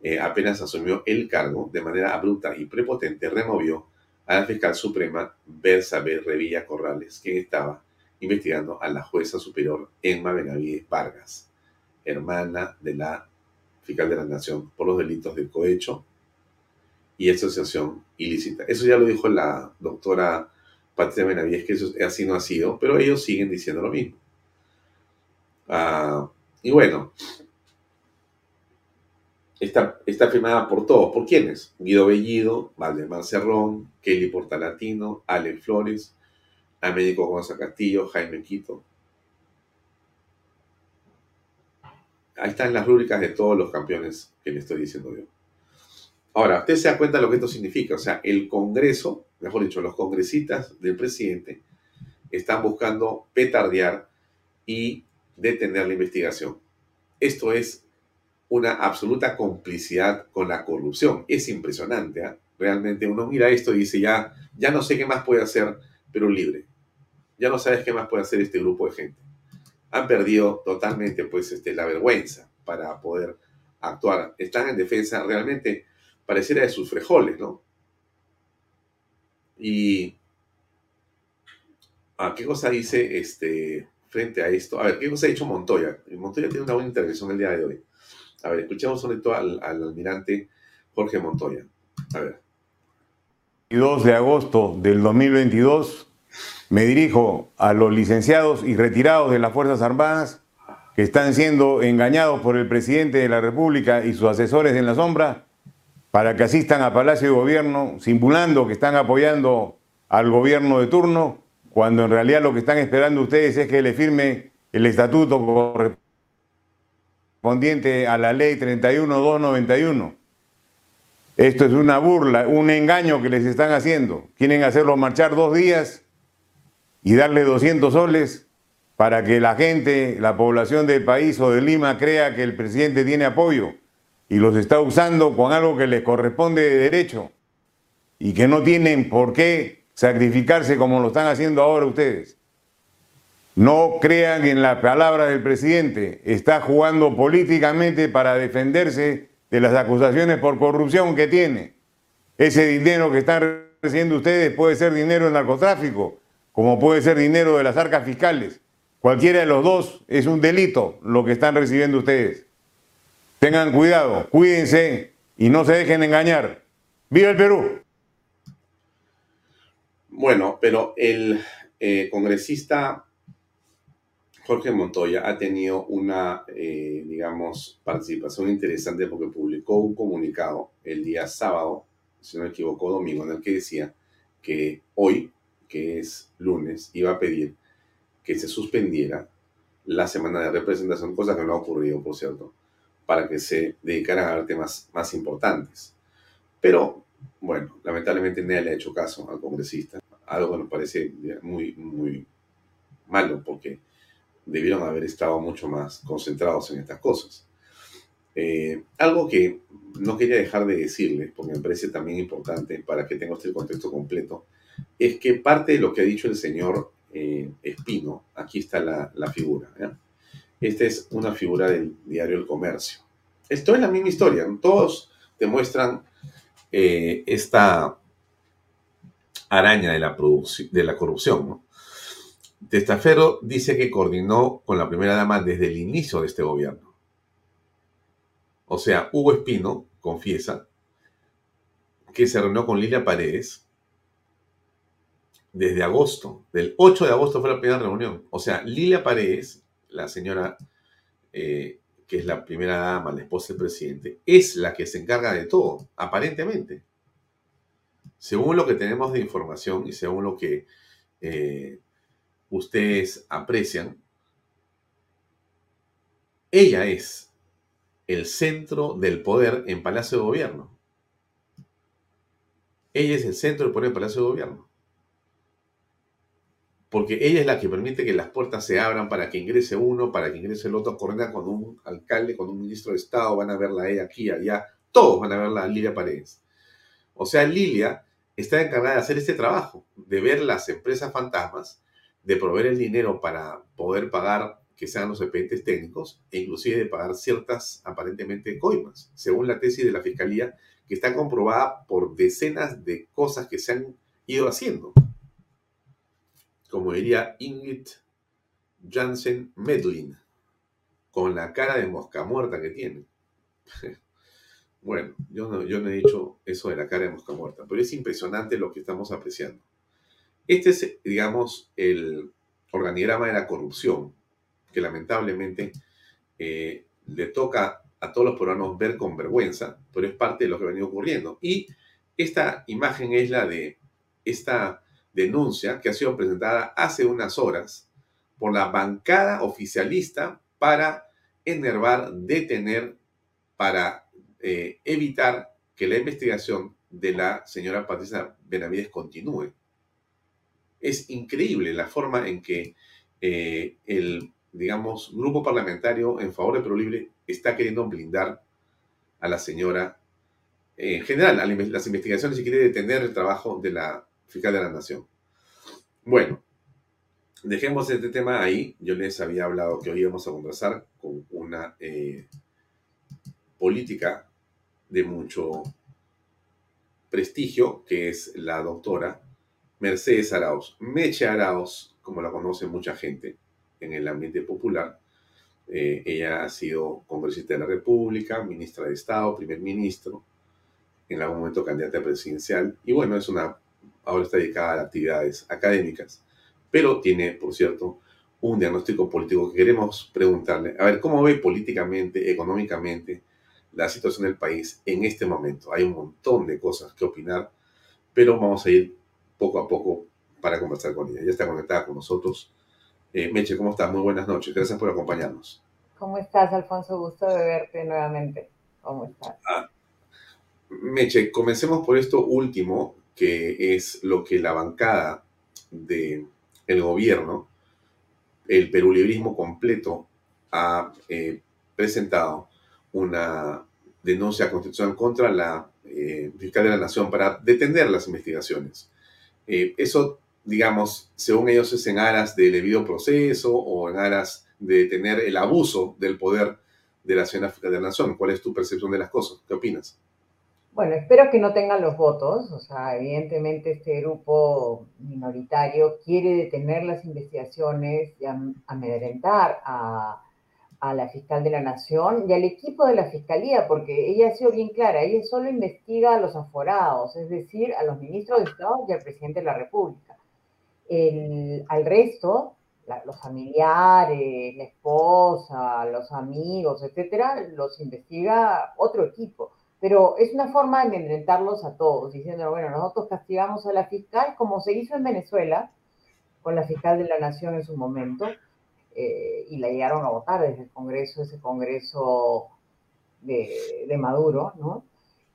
eh, apenas asumió el cargo de manera abrupta y prepotente, removió a la fiscal suprema Bersabe Revilla Corrales, quien estaba investigando a la jueza superior Emma Benavides Vargas, hermana de la fiscal de la Nación, por los delitos de cohecho y asociación ilícita. Eso ya lo dijo la doctora Patricia Benavides, que eso así no ha sido, pero ellos siguen diciendo lo mismo. Ah, y bueno, está, está firmada por todos. ¿Por quiénes? Guido Bellido, Valdemar Cerrón, Kelly Portalatino, Alex Flores, Américo González Castillo, Jaime Quito. Ahí están las rúbricas de todos los campeones que le estoy diciendo yo. Ahora, usted se da cuenta de lo que esto significa. O sea, el Congreso, mejor dicho, los congresistas del presidente están buscando petardear y detener la investigación. Esto es una absoluta complicidad con la corrupción. Es impresionante. ¿ah? Realmente uno mira esto y dice, ya, ya no sé qué más puede hacer pero libre. Ya no sabes qué más puede hacer este grupo de gente. Han perdido totalmente pues, este, la vergüenza para poder actuar. Están en defensa realmente pareciera de sus frejoles, ¿no? Y ¿a ah, ¿qué cosa dice este frente a esto? A ver, ¿qué cosa ha dicho Montoya? Montoya tiene una buena intervención el día de hoy. A ver, escuchemos sobre todo al, almirante Jorge Montoya. A ver. 2 de agosto del 2022 me dirijo a los licenciados y retirados de las Fuerzas Armadas que están siendo engañados por el presidente de la República y sus asesores en la sombra para que asistan a Palacio de Gobierno simulando que están apoyando al gobierno de turno, cuando en realidad lo que están esperando ustedes es que le firme el estatuto correspondiente a la ley 31291. Esto es una burla, un engaño que les están haciendo. Quieren hacerlo marchar dos días y darle 200 soles para que la gente, la población del país o de Lima crea que el presidente tiene apoyo y los está usando con algo que les corresponde de derecho y que no tienen por qué sacrificarse como lo están haciendo ahora ustedes. No crean en la palabra del presidente, está jugando políticamente para defenderse de las acusaciones por corrupción que tiene. Ese dinero que están recibiendo ustedes puede ser dinero de narcotráfico, como puede ser dinero de las arcas fiscales. Cualquiera de los dos es un delito lo que están recibiendo ustedes. Tengan cuidado, cuídense y no se dejen engañar. ¡Viva el Perú! Bueno, pero el eh, congresista Jorge Montoya ha tenido una, eh, digamos, participación interesante porque publicó un comunicado el día sábado, si no me equivoco, domingo, en el que decía que hoy, que es lunes, iba a pedir que se suspendiera la semana de representación, cosa que no ha ocurrido, por cierto, para que se dedicaran a temas más importantes. Pero, bueno, lamentablemente nadie le ha hecho caso al congresista, algo nos parece muy, muy malo, porque debieron haber estado mucho más concentrados en estas cosas. Eh, algo que no quería dejar de decirles, porque me parece también importante para que tenga el contexto completo, es que parte de lo que ha dicho el señor eh, Espino, aquí está la, la figura. Esta es una figura del diario El Comercio. Esto es la misma historia. Todos demuestran eh, esta araña de la, de la corrupción. Testaferro dice que coordinó con la primera dama desde el inicio de este gobierno. O sea, Hugo Espino confiesa que se reunió con Lilia Paredes desde agosto. Del 8 de agosto fue la primera reunión. O sea, Lilia Paredes la señora eh, que es la primera dama, la esposa del presidente, es la que se encarga de todo, aparentemente. Según lo que tenemos de información y según lo que eh, ustedes aprecian, ella es el centro del poder en Palacio de Gobierno. Ella es el centro del poder en Palacio de Gobierno. Porque ella es la que permite que las puertas se abran para que ingrese uno, para que ingrese el otro, coordina con un alcalde, con un ministro de Estado, van a verla ella aquí, allá, todos van a verla a Lilia Paredes. O sea, Lilia está encargada de hacer este trabajo, de ver las empresas fantasmas, de proveer el dinero para poder pagar que sean los expedientes técnicos e inclusive de pagar ciertas aparentemente coimas, según la tesis de la Fiscalía, que está comprobada por decenas de cosas que se han ido haciendo. Como diría Ingrid Jansen Medlin, con la cara de mosca muerta que tiene. Bueno, yo no, yo no he dicho eso de la cara de mosca muerta, pero es impresionante lo que estamos apreciando. Este es, digamos, el organigrama de la corrupción que lamentablemente eh, le toca a todos los peruanos ver con vergüenza, pero es parte de lo que ha venido ocurriendo. Y esta imagen es la de esta denuncia que ha sido presentada hace unas horas por la bancada oficialista para enervar, detener, para eh, evitar que la investigación de la señora Patricia Benavides continúe. Es increíble la forma en que eh, el digamos, grupo parlamentario en favor de Perú Libre está queriendo blindar a la señora, en general, las investigaciones y quiere detener el trabajo de la fiscal de la Nación. Bueno, dejemos este tema ahí. Yo les había hablado que hoy íbamos a conversar con una eh, política de mucho prestigio, que es la doctora Mercedes Arauz. Meche Arauz, como la conoce mucha gente, en el ambiente popular. Eh, ella ha sido congresista de la República, ministra de Estado, primer ministro, en algún momento candidata presidencial, y bueno, es una, ahora está dedicada a actividades académicas, pero tiene, por cierto, un diagnóstico político que queremos preguntarle, a ver, ¿cómo ve políticamente, económicamente la situación del país en este momento? Hay un montón de cosas que opinar, pero vamos a ir poco a poco para conversar con ella. Ya está conectada con nosotros eh, Meche, ¿cómo estás? Muy buenas noches. Gracias por acompañarnos. ¿Cómo estás, Alfonso? Gusto de verte nuevamente. ¿Cómo estás? Ah, Meche, comencemos por esto último, que es lo que la bancada del el gobierno, el perulibrismo completo, ha eh, presentado una denuncia constitucional contra la eh, fiscal de la Nación para detener las investigaciones. Eh, eso digamos, según ellos es en aras del debido proceso o en aras de tener el abuso del poder de la Ciudad de la Nación. ¿Cuál es tu percepción de las cosas? ¿Qué opinas? Bueno, espero que no tengan los votos. O sea, evidentemente este grupo minoritario quiere detener las investigaciones y amedrentar a, a la fiscal de la Nación y al equipo de la fiscalía, porque ella ha sido bien clara, ella solo investiga a los aforados, es decir, a los ministros de Estado y al presidente de la República al resto, los familiares, la esposa, los amigos, etcétera, los investiga otro equipo. Pero es una forma de amedrentarlos a todos, diciendo, bueno, nosotros castigamos a la fiscal, como se hizo en Venezuela, con la fiscal de la Nación en su momento, eh, y la llegaron a votar desde el Congreso, ese Congreso de, de Maduro, ¿no?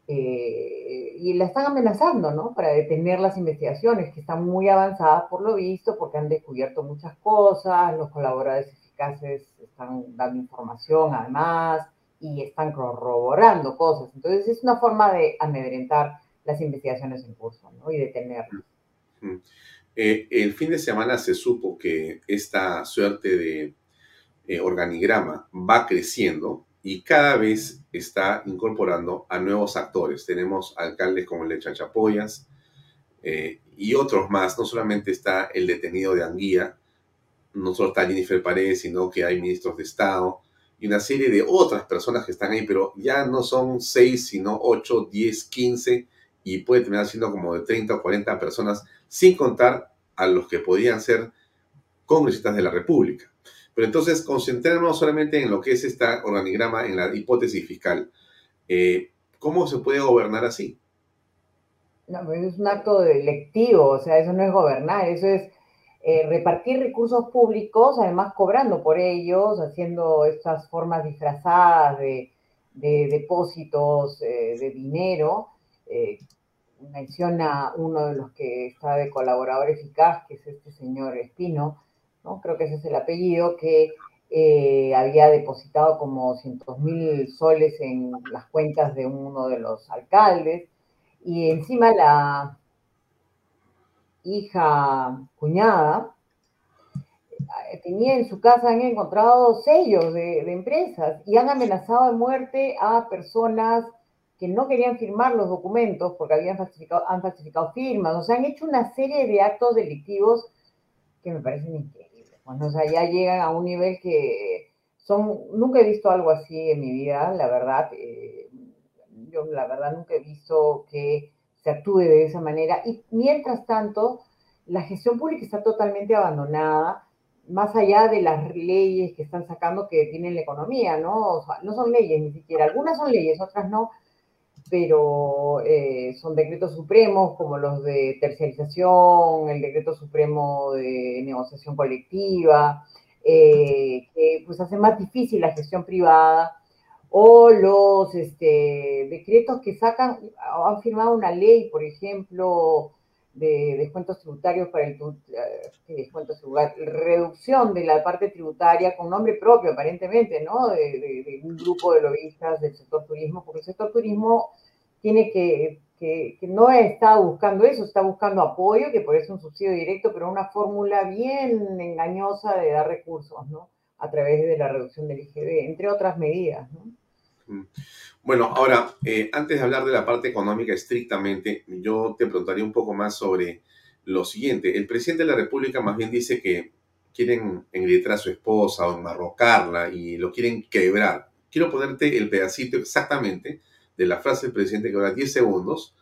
Eh, y la están amenazando, ¿no? Para detener las investigaciones, que están muy avanzadas por lo visto, porque han descubierto muchas cosas, los colaboradores eficaces están dando información además y están corroborando cosas. Entonces es una forma de amedrentar las investigaciones en curso, ¿no? Y detenerlas. Eh, el fin de semana se supo que esta suerte de eh, organigrama va creciendo y cada vez está incorporando a nuevos actores. Tenemos alcaldes como el de Chachapoyas eh, y otros más. No solamente está el detenido de Anguía, no solo está Jennifer Paredes, sino que hay ministros de Estado y una serie de otras personas que están ahí, pero ya no son seis, sino ocho, diez, quince y puede terminar siendo como de 30 o 40 personas, sin contar a los que podían ser congresistas de la República. Pero entonces, concentrémonos solamente en lo que es este organigrama, en la hipótesis fiscal. Eh, ¿Cómo se puede gobernar así? No, pues es un acto delictivo, o sea, eso no es gobernar, eso es eh, repartir recursos públicos, además cobrando por ellos, haciendo estas formas disfrazadas de, de depósitos de dinero. Menciona uno de los que está de colaborador eficaz, que es este señor Espino, ¿no? creo que ese es el apellido, que había depositado como 200 mil soles en las cuentas de uno de los alcaldes y encima la hija cuñada eh, tenía en su casa, han encontrado sellos de, empresas y han amenazado de muerte a personas que no querían firmar los documentos porque habían falsificado, han falsificado firmas, o sea, han hecho una serie de actos delictivos que me parecen increíbles. Bueno, o sea, ya llegan a un nivel que son, nunca he visto algo así en mi vida, la verdad. Eh, yo la verdad nunca he visto que se actúe de esa manera. Y mientras tanto, la gestión pública está totalmente abandonada, más allá de las leyes que están sacando que tienen la economía, ¿no? no son leyes ni siquiera, algunas son leyes, otras no, pero eh, son decretos supremos como los de terciarización, el decreto supremo de negociación colectiva, eh, que pues hace más difícil la gestión privada o los este, decretos que sacan, han firmado una ley, por ejemplo, de descuentos tributarios para el eh, reducción de la parte tributaria con nombre propio, aparentemente, ¿no? De, un grupo de lobistas del sector turismo, porque el sector turismo tiene que, que, que, no está buscando eso, está buscando apoyo, que por eso es un subsidio directo, pero una fórmula bien engañosa de dar recursos, ¿no? A través de la reducción del IGB, entre otras medidas, ¿no? Mm. Bueno, ahora, eh, antes de hablar de la parte económica estrictamente, yo te preguntaría un poco más sobre lo siguiente. El presidente de la República más bien dice que quieren engrietar a su esposa o enmarrocarla y lo quieren quebrar. Quiero ponerte el pedacito exactamente de la frase del presidente que dura 10 segundos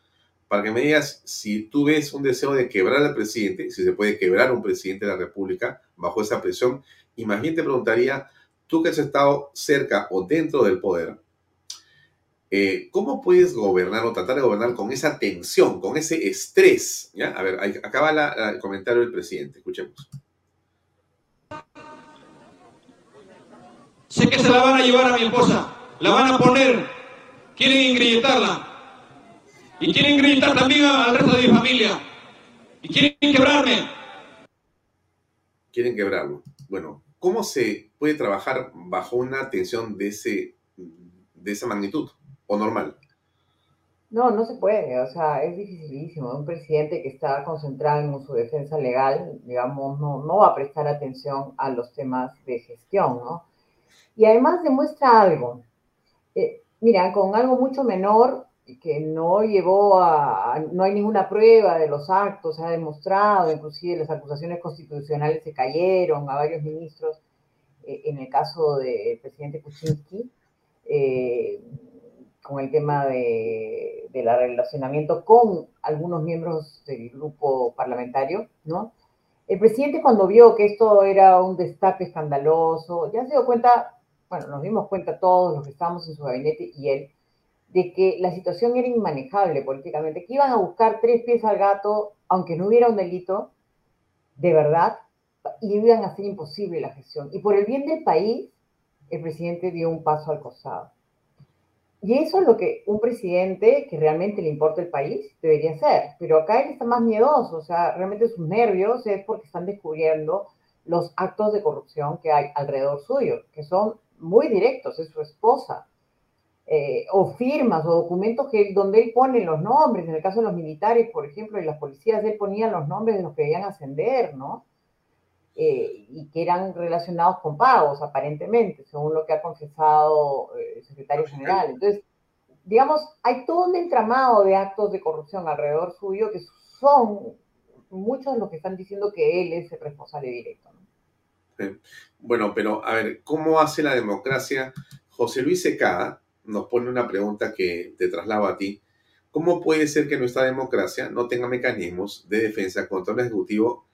para que me digas si tú ves un deseo de quebrar al presidente, si se puede quebrar un presidente de la República bajo esa presión. Y más te preguntaría, tú que has estado cerca o dentro del poder, eh, ¿Cómo puedes gobernar o tratar de gobernar con esa tensión, con ese estrés? ¿Ya? A ver, acaba el comentario del presidente. Escuchemos. Sé que se la van a llevar a mi esposa, la van a poner, quieren ingrietarla. Y quieren ingrietar también al resto de mi familia. Y quieren quebrarme. Quieren quebrarlo. Bueno, ¿cómo se puede trabajar bajo una tensión de, ese, de esa magnitud? O normal? No, no se puede, o sea, es dificilísimo. Un presidente que está concentrado en su defensa legal, digamos, no, no va a prestar atención a los temas de gestión, ¿no? Y además demuestra algo. Eh, mira, con algo mucho menor, que no llevó a, no hay ninguna prueba de los actos, se ha demostrado, inclusive las acusaciones constitucionales se cayeron a varios ministros, eh, en el caso del presidente Kuczynski, eh, con el tema de, del relacionamiento con algunos miembros del grupo parlamentario, ¿no? El presidente cuando vio que esto era un destape escandaloso, ya se dio cuenta, bueno, nos dimos cuenta todos los que estábamos en su gabinete y él, de que la situación era inmanejable políticamente, que iban a buscar tres pies al gato, aunque no hubiera un delito, de verdad, y iban a hacer imposible la gestión. Y por el bien del país, el presidente dio un paso al costado. Y eso es lo que un presidente que realmente le importa el país debería hacer. Pero acá él está más miedoso, o sea, realmente sus nervios es porque están descubriendo los actos de corrupción que hay alrededor suyo, que son muy directos, es su esposa, eh, o firmas o documentos que, donde él pone los nombres, en el caso de los militares, por ejemplo, y las policías, él ponía los nombres de los que debían ascender, ¿no? Eh, y que eran relacionados con pagos, aparentemente, según lo que ha confesado eh, el secretario general. Entonces, digamos, hay todo un entramado de actos de corrupción alrededor suyo que son muchos de los que están diciendo que él es el responsable directo. Bueno, pero a ver, ¿cómo hace la democracia? José Luis Secada nos pone una pregunta que te traslado a ti. ¿Cómo puede ser que nuestra democracia no tenga mecanismos de defensa contra el Ejecutivo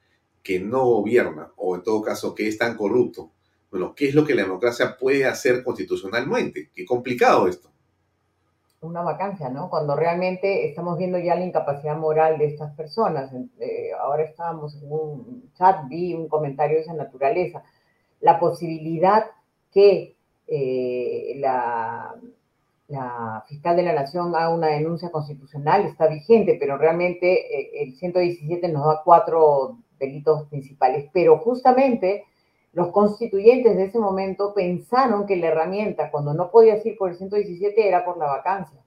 que no gobierna, o en todo caso que es tan corrupto. Bueno, ¿qué es lo que la democracia puede hacer constitucionalmente? Qué complicado esto. Una vacancia, ¿no? Cuando realmente estamos viendo ya la incapacidad moral de estas personas. Eh, ahora estábamos en un chat, vi un comentario de esa naturaleza. La posibilidad que eh, la, fiscal de la Nación haga una denuncia constitucional, está vigente, pero realmente eh, el 117 nos da cuatro delitos principales. Pero justamente los constituyentes de ese momento pensaron que la herramienta, cuando no podías ir por el 117, era por la vacancia,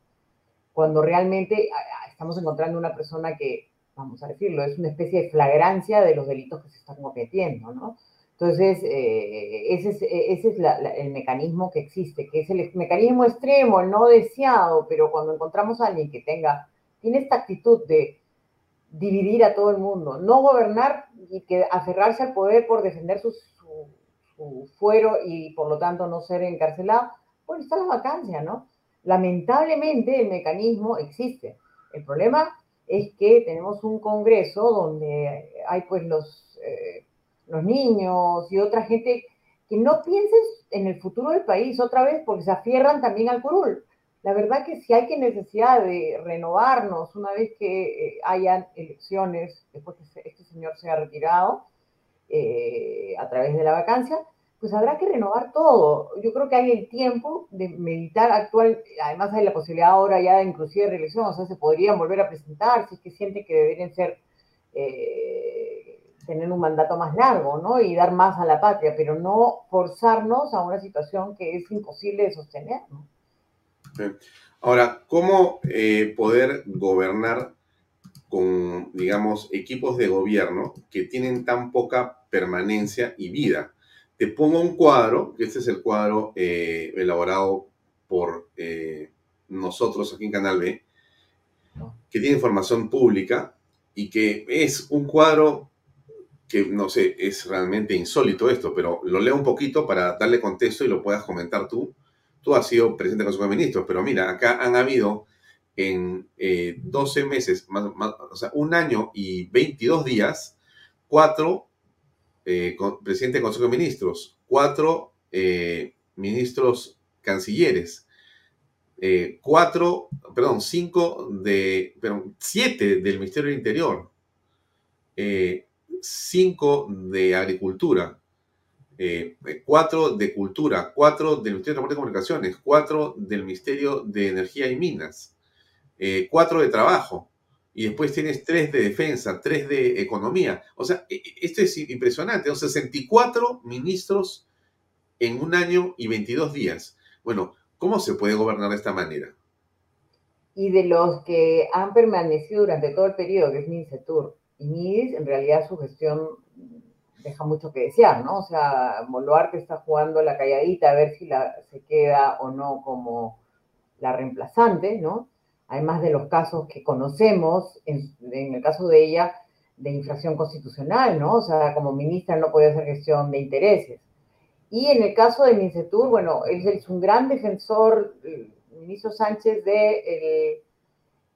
cuando realmente estamos encontrando una persona que, vamos a decirlo, es una especie de flagrancia de los delitos que se están cometiendo, ¿no? Entonces, eh, ese es, ese es el mecanismo que existe, que es el mecanismo extremo, el no deseado, pero cuando encontramos a alguien que tenga, tiene esta actitud de dividir a todo el mundo, no gobernar y que aferrarse al poder por defender su, fuero y por lo tanto no ser encarcelado, bueno, está la vacancia, ¿no? Lamentablemente el mecanismo existe. El problema es que tenemos un Congreso donde hay pues los... Eh, los niños y otra gente que no piensen en el futuro del país otra vez porque se afierran también al curul. La verdad que si hay que necesidad de renovarnos una vez que eh, hayan elecciones, después que este señor sea retirado eh, a través de la vacancia, pues habrá que renovar todo. Yo creo que hay el tiempo de meditar actual, además hay la posibilidad ahora ya de inclusive reelección, o sea, se podrían volver a presentar si es que siente que deberían ser eh, tener un mandato más largo, ¿no? Y dar más a la patria, pero no forzarnos a una situación que es imposible de sostener, ¿no? Ahora, ¿cómo eh, poder gobernar con, digamos, equipos de gobierno que tienen tan poca permanencia y vida? Te pongo un cuadro, que este es el cuadro eh, elaborado por eh, nosotros aquí en Canal B, que tiene información pública y que es un cuadro que no sé, es realmente insólito esto, pero lo leo un poquito para darle contexto y lo puedas comentar tú. Tú has sido presidente del Consejo de Ministros, pero mira, acá han habido en 12 eh, meses, o sea, un año y 22 días, cuatro eh, presidentes del Consejo de Ministros, cuatro eh, ministros cancilleres, cuatro, perdón, cinco de, perdón, siete del Ministerio del Interior, 5 de agricultura, 4 eh, de cultura, 4 del Ministerio de Transporte y Comunicaciones, 4 del Ministerio de Energía y Minas, 4 eh, de trabajo, y después tienes 3 de defensa, 3 de economía. O sea, e, e, esto es impresionante, son 64 ministros en un año y 22 días. Bueno, ¿cómo se puede gobernar de esta manera? Y de los que han permanecido durante todo el periodo, que es MINCETUR, y en realidad su gestión deja mucho que desear, ¿no? O sea, Moluarte está jugando la calladita a ver si la, se queda o no como la reemplazante, ¿no? Además de los casos que conocemos, en, el caso de ella, de infracción constitucional, ¿no? O sea, como ministra no puede hacer gestión de intereses. Y en el caso de Mincetur, bueno, él es un gran defensor, el ministro Sánchez, de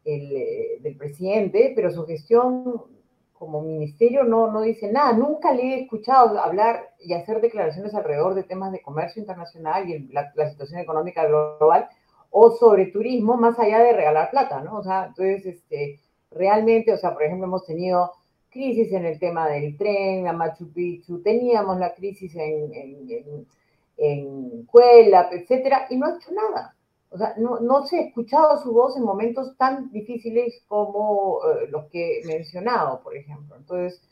el, del presidente, pero su gestión como ministerio no, no dice nada. Nunca le he escuchado hablar y hacer declaraciones alrededor de temas de comercio internacional y la, situación económica global o sobre turismo más allá de regalar plata, ¿no? O sea, entonces, este, realmente, o sea, por ejemplo, hemos tenido crisis en el tema del tren a Machu Picchu, teníamos la crisis en, en, en, en etcétera, y no ha hecho nada. O sea, no, se ha escuchado su voz en momentos tan difíciles como eh, los que he mencionado, por ejemplo. Entonces,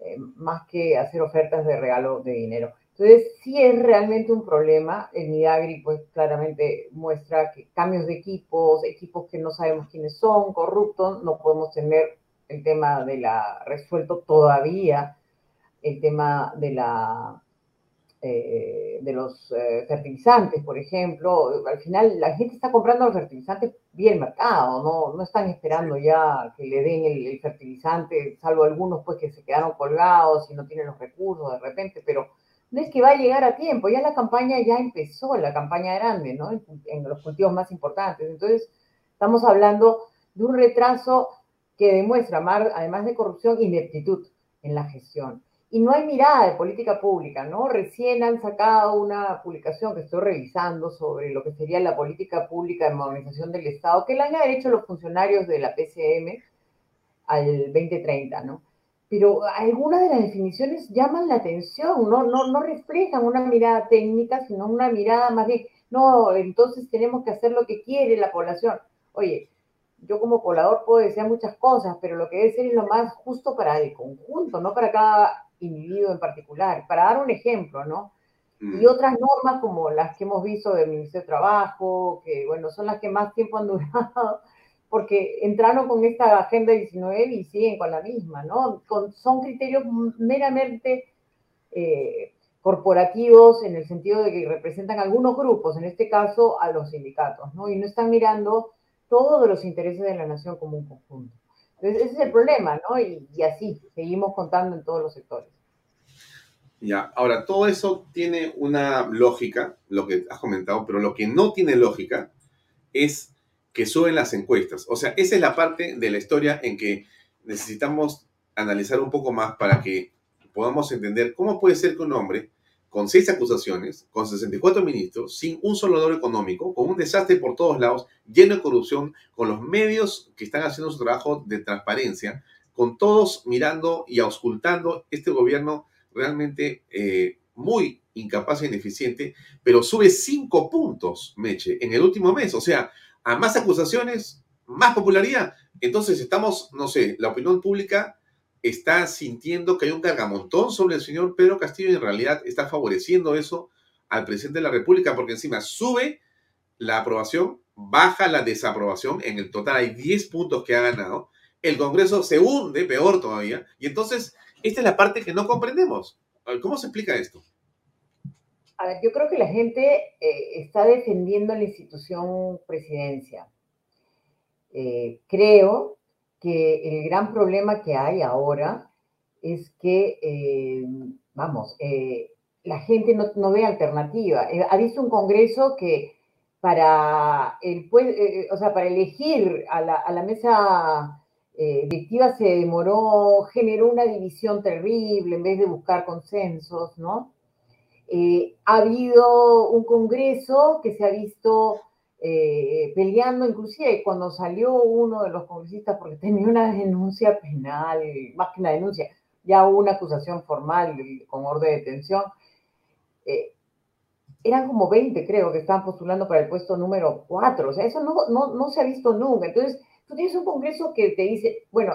eh, más que hacer ofertas de regalo de dinero. Entonces, sí es realmente un problema. El Midagri, pues claramente muestra que cambios de equipos, equipos que no sabemos quiénes son, corruptos, no podemos tener el tema de la, resuelto todavía, el tema de la eh, de los eh, fertilizantes, por ejemplo. Al final la gente está comprando los fertilizantes bien mercado, ¿no? no están esperando ya que le den el, fertilizante, salvo algunos pues que se quedaron colgados y no tienen los recursos de repente, pero no es que va a llegar a tiempo, ya la campaña ya empezó, la campaña grande, ¿no? En, en los cultivos más importantes. Entonces, estamos hablando de un retraso que demuestra, además de corrupción, ineptitud en la gestión y no hay mirada de política pública, ¿no? Recién han sacado una publicación que estoy revisando sobre lo que sería la política pública de modernización del Estado, que la han hecho los funcionarios de la PCM al 2030, ¿no? pero algunas de las definiciones llaman la atención, no, no, no reflejan una mirada técnica, sino una mirada más bien, no, entonces tenemos que hacer lo que quiere la población. Oye, yo como poblador puedo decir muchas cosas, pero lo que debe ser es lo más justo para el conjunto, no para cada individuo en particular. Para dar un ejemplo, ¿no? Y mm. otras normas como las que hemos visto del Ministerio de Trabajo, que bueno, son las que más tiempo han durado, porque entraron con esta Agenda 19 y siguen con la misma, ¿no? son criterios meramente eh, corporativos en el sentido de que representan algunos grupos, en este caso a los sindicatos, ¿no? Y no están mirando todos los intereses de la nación como un conjunto. Ese es el problema, ¿no? Y así, seguimos contando en todos los sectores. Ya, ahora, todo eso tiene una lógica, lo que has comentado, pero lo que no tiene lógica es que suben las encuestas. O sea, esa es la parte de la historia en que necesitamos analizar un poco más para que podamos entender cómo puede ser que un hombre con seis acusaciones, con 64 ministros, sin un solo logro económico, con un desastre por todos lados, lleno de corrupción, con los medios que están haciendo su trabajo de transparencia, con todos mirando y auscultando este gobierno realmente eh, muy incapaz e ineficiente, pero sube cinco puntos, Meche, en el último mes. O sea, a más acusaciones, más popularidad. Entonces estamos, no sé, la opinión pública está sintiendo que hay un cargamontón sobre el señor Pedro Castillo y en realidad está favoreciendo eso al presidente de la República porque encima sube la aprobación, baja la desaprobación, en el total hay 10 puntos que ha ganado, el Congreso se hunde, peor todavía, y entonces esta es la parte que no comprendemos. ¿Cómo se explica esto? A ver, yo creo que la gente eh, está defendiendo la institución presidencia. Eh, creo que el gran problema que hay ahora es que, eh, vamos, la gente no, ve alternativa. ha visto un Congreso que para, el, o sea, para elegir a la, a la mesa directiva se demoró, generó una división terrible en vez de buscar consensos, ¿no? Eh, ha habido un congreso que se ha visto eh, peleando, inclusive cuando salió uno de los congresistas porque tenía una denuncia penal, más que una denuncia, ya hubo una acusación formal con orden de detención. Eh, eran como 20, creo, que estaban postulando para el puesto número 4. O sea, eso no, no, no se ha visto nunca. Entonces, tú tienes un Congreso que te dice, bueno,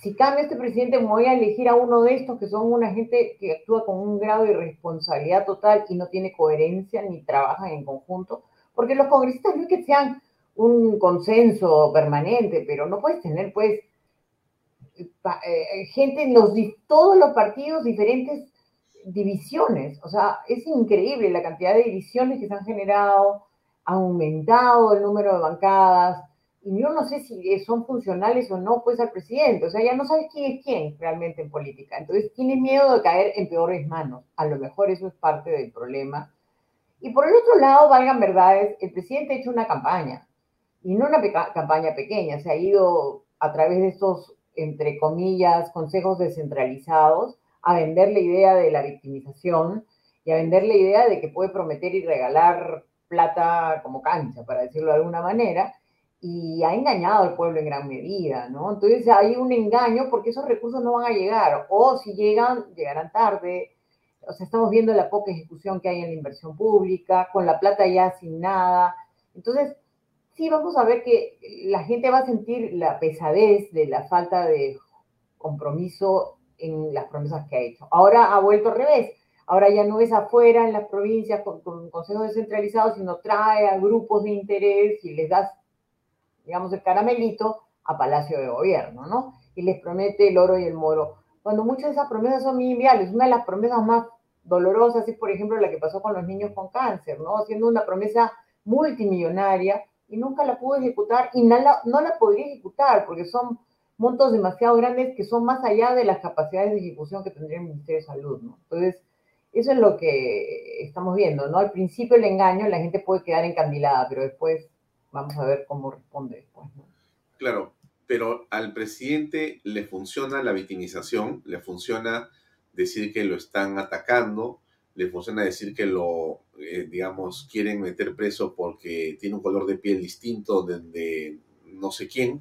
si cambia este presidente, me voy a elegir a uno de estos que son una gente que actúa con un grado de irresponsabilidad total y no tiene coherencia ni trabajan en conjunto, porque los congresistas no es que sean un consenso permanente, pero no puedes tener, pues, eh, gente en los, todos los partidos diferentes divisiones. O sea, es increíble la cantidad de divisiones que se han generado, ha aumentado el número de bancadas, y yo no sé si son funcionales o no, pues al presidente. O sea, ya no sabes quién es quién realmente en política. Entonces, tiene miedo de caer en peores manos. A lo mejor eso es parte del problema. Y por el otro lado, valgan verdades, el presidente ha hecho una campaña. Y no una campaña pequeña. Se ha ido a través de estos, entre comillas, consejos descentralizados a vender la idea de la victimización y a vender la idea de que puede prometer y regalar plata como cancha, para decirlo de alguna manera y ha engañado al pueblo en gran medida, ¿no? Entonces hay un engaño porque esos recursos no van a llegar, o si llegan, llegarán tarde. O sea, estamos viendo la poca ejecución que hay en la inversión pública, con la plata ya sin nada. Entonces, sí vamos a ver que la gente va a sentir la pesadez de la falta de compromiso en las promesas que ha hecho. Ahora ha vuelto al revés. Ahora ya no es afuera en las provincias con, con consejos descentralizados, sino trae a grupos de interés y les das digamos, el caramelito a Palacio de Gobierno, ¿no? Y les promete el oro y el moro. Cuando muchas de esas promesas son inviables, una de las promesas más dolorosas es, por ejemplo, la que pasó con los niños con cáncer, ¿no? Haciendo una promesa multimillonaria y nunca la pudo ejecutar y no la, no la podría ejecutar porque son montos demasiado grandes que son más allá de las capacidades de ejecución que tendría el Ministerio de Salud, ¿no? Entonces, eso es lo que estamos viendo, ¿no? Al principio el engaño, la gente puede quedar encandilada, pero después Vamos a ver cómo responde después. Claro, pero al presidente le funciona la victimización, le funciona decir que lo están atacando, le funciona decir que lo, eh, digamos, quieren meter preso porque tiene un color de piel distinto de, no sé quién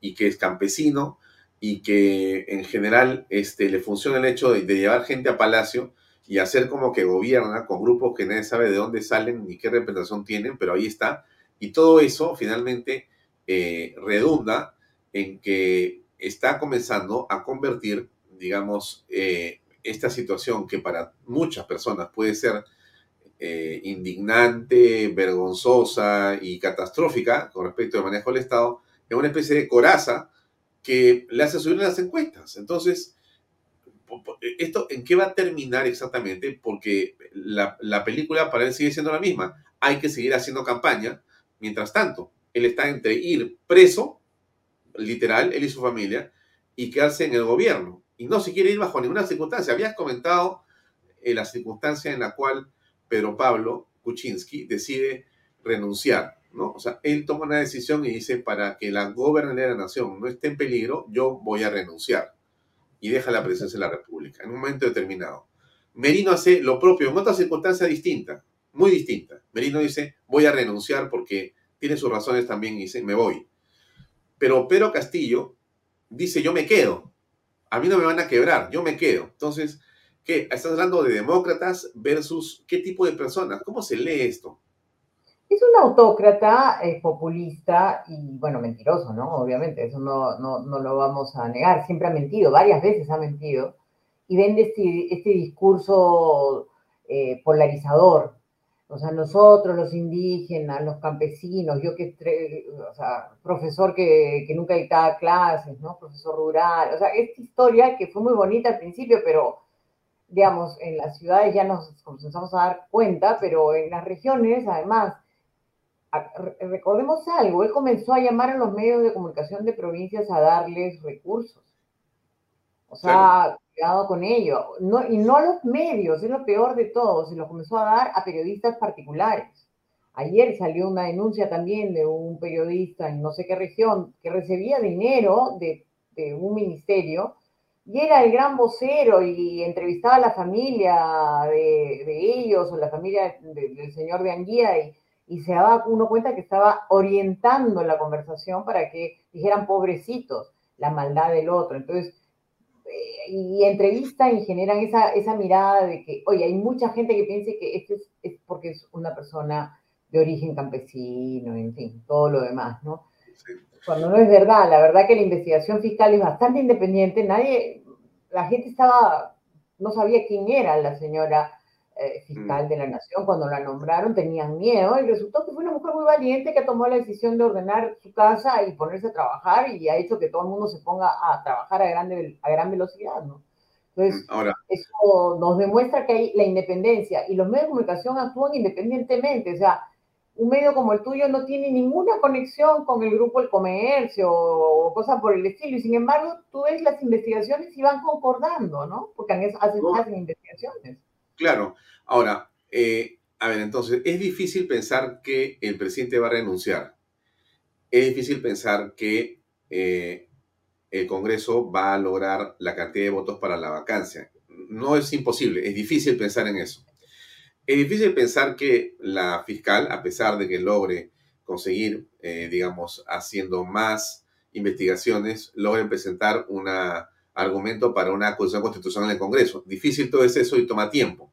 y que es campesino. y que en general este, le funciona el hecho de, llevar gente a Palacio y hacer como que gobierna con grupos que nadie sabe de dónde salen ni qué representación tienen, pero ahí está. Y todo eso finalmente eh, redunda en que está comenzando a convertir, digamos, eh, esta situación que para muchas personas puede ser eh, indignante, vergonzosa y catastrófica con respecto al manejo del Estado, en una especie de coraza que le hace subir las encuestas. Entonces, ¿esto en qué va a terminar exactamente? Porque la, la, película para él sigue siendo la misma. Hay que seguir haciendo campaña. Mientras tanto, él está entre ir preso, literal, él y su familia, y quedarse en el gobierno. Y no se quiere ir bajo ninguna circunstancia. Habías comentado eh, la circunstancia en la cual Pedro Pablo Kuczynski decide renunciar. ¿no? O sea, él toma una decisión y dice, para que la gobernabilidad de la nación no esté en peligro, yo voy a renunciar. Y deja la presidencia de la República en un momento determinado. Merino hace lo propio en otra circunstancia distinta, muy distinta. Merino dice, voy a renunciar porque tiene sus razones también y dice, me voy. Pero Pedro Castillo dice, yo me quedo. A mí no me van a quebrar, yo me quedo. Entonces, ¿qué? Estás hablando de demócratas versus qué tipo de personas. ¿Cómo se lee esto? Es un autócrata es populista y, bueno, mentiroso, ¿no? Obviamente, eso no, no, no, lo vamos a negar. Siempre ha mentido, varias veces ha mentido. Y vende este, este discurso eh, polarizador. O sea, nosotros, los indígenas, los campesinos, yo que, o sea, profesor que, que nunca dictaba clases, ¿no? Profesor rural. O sea, esta historia que fue muy bonita al principio, pero digamos, en las ciudades ya nos comenzamos a dar cuenta, pero en las regiones, además, recordemos algo, él comenzó a llamar a los medios de comunicación de provincias a darles recursos. O sea, cuidado con ello. No, y no a los medios, es lo peor de todo, se lo comenzó a dar a periodistas particulares. Ayer salió una denuncia también de un periodista en no sé qué región que recibía dinero de, de un ministerio y era el gran vocero y entrevistaba a la familia de, de ellos o la familia del señor de Anguía y, y se daba uno cuenta que estaba orientando la conversación para que dijeran pobrecitos, la maldad del otro. Entonces, y entrevistan y generan esa, esa mirada de que, oye, hay mucha gente que piense que este es, porque es una persona de origen campesino, en fin, todo lo demás, ¿no? Cuando no es verdad, la verdad que la investigación fiscal es bastante independiente, nadie, la gente estaba, no sabía quién era la señora eh, fiscal mm. de la nación, cuando la nombraron tenían miedo y resultó que fue una mujer muy valiente que tomó la decisión de ordenar su casa y ponerse a trabajar y ha hecho que todo el mundo se ponga a trabajar a, grande, a gran velocidad, ¿no? Entonces, mm, Ahora. eso nos demuestra que hay la independencia y los medios de comunicación actúan independientemente, o sea, un medio como el tuyo no tiene ninguna conexión con el grupo El Comercio o, cosas por el estilo, y sin embargo tú ves las investigaciones y van concordando, ¿no? Porque hacen, hacen investigaciones. Claro. Ahora, eh, a ver, entonces, es difícil pensar que el presidente va a renunciar. Es difícil pensar que eh, el Congreso va a lograr la cantidad de votos para la vacancia. No es imposible, es difícil pensar en eso. Es difícil pensar que la fiscal, a pesar de que logre conseguir, eh, digamos, haciendo más investigaciones, logre presentar un argumento para una acusación constitucional en el Congreso. Difícil todo es eso y toma tiempo.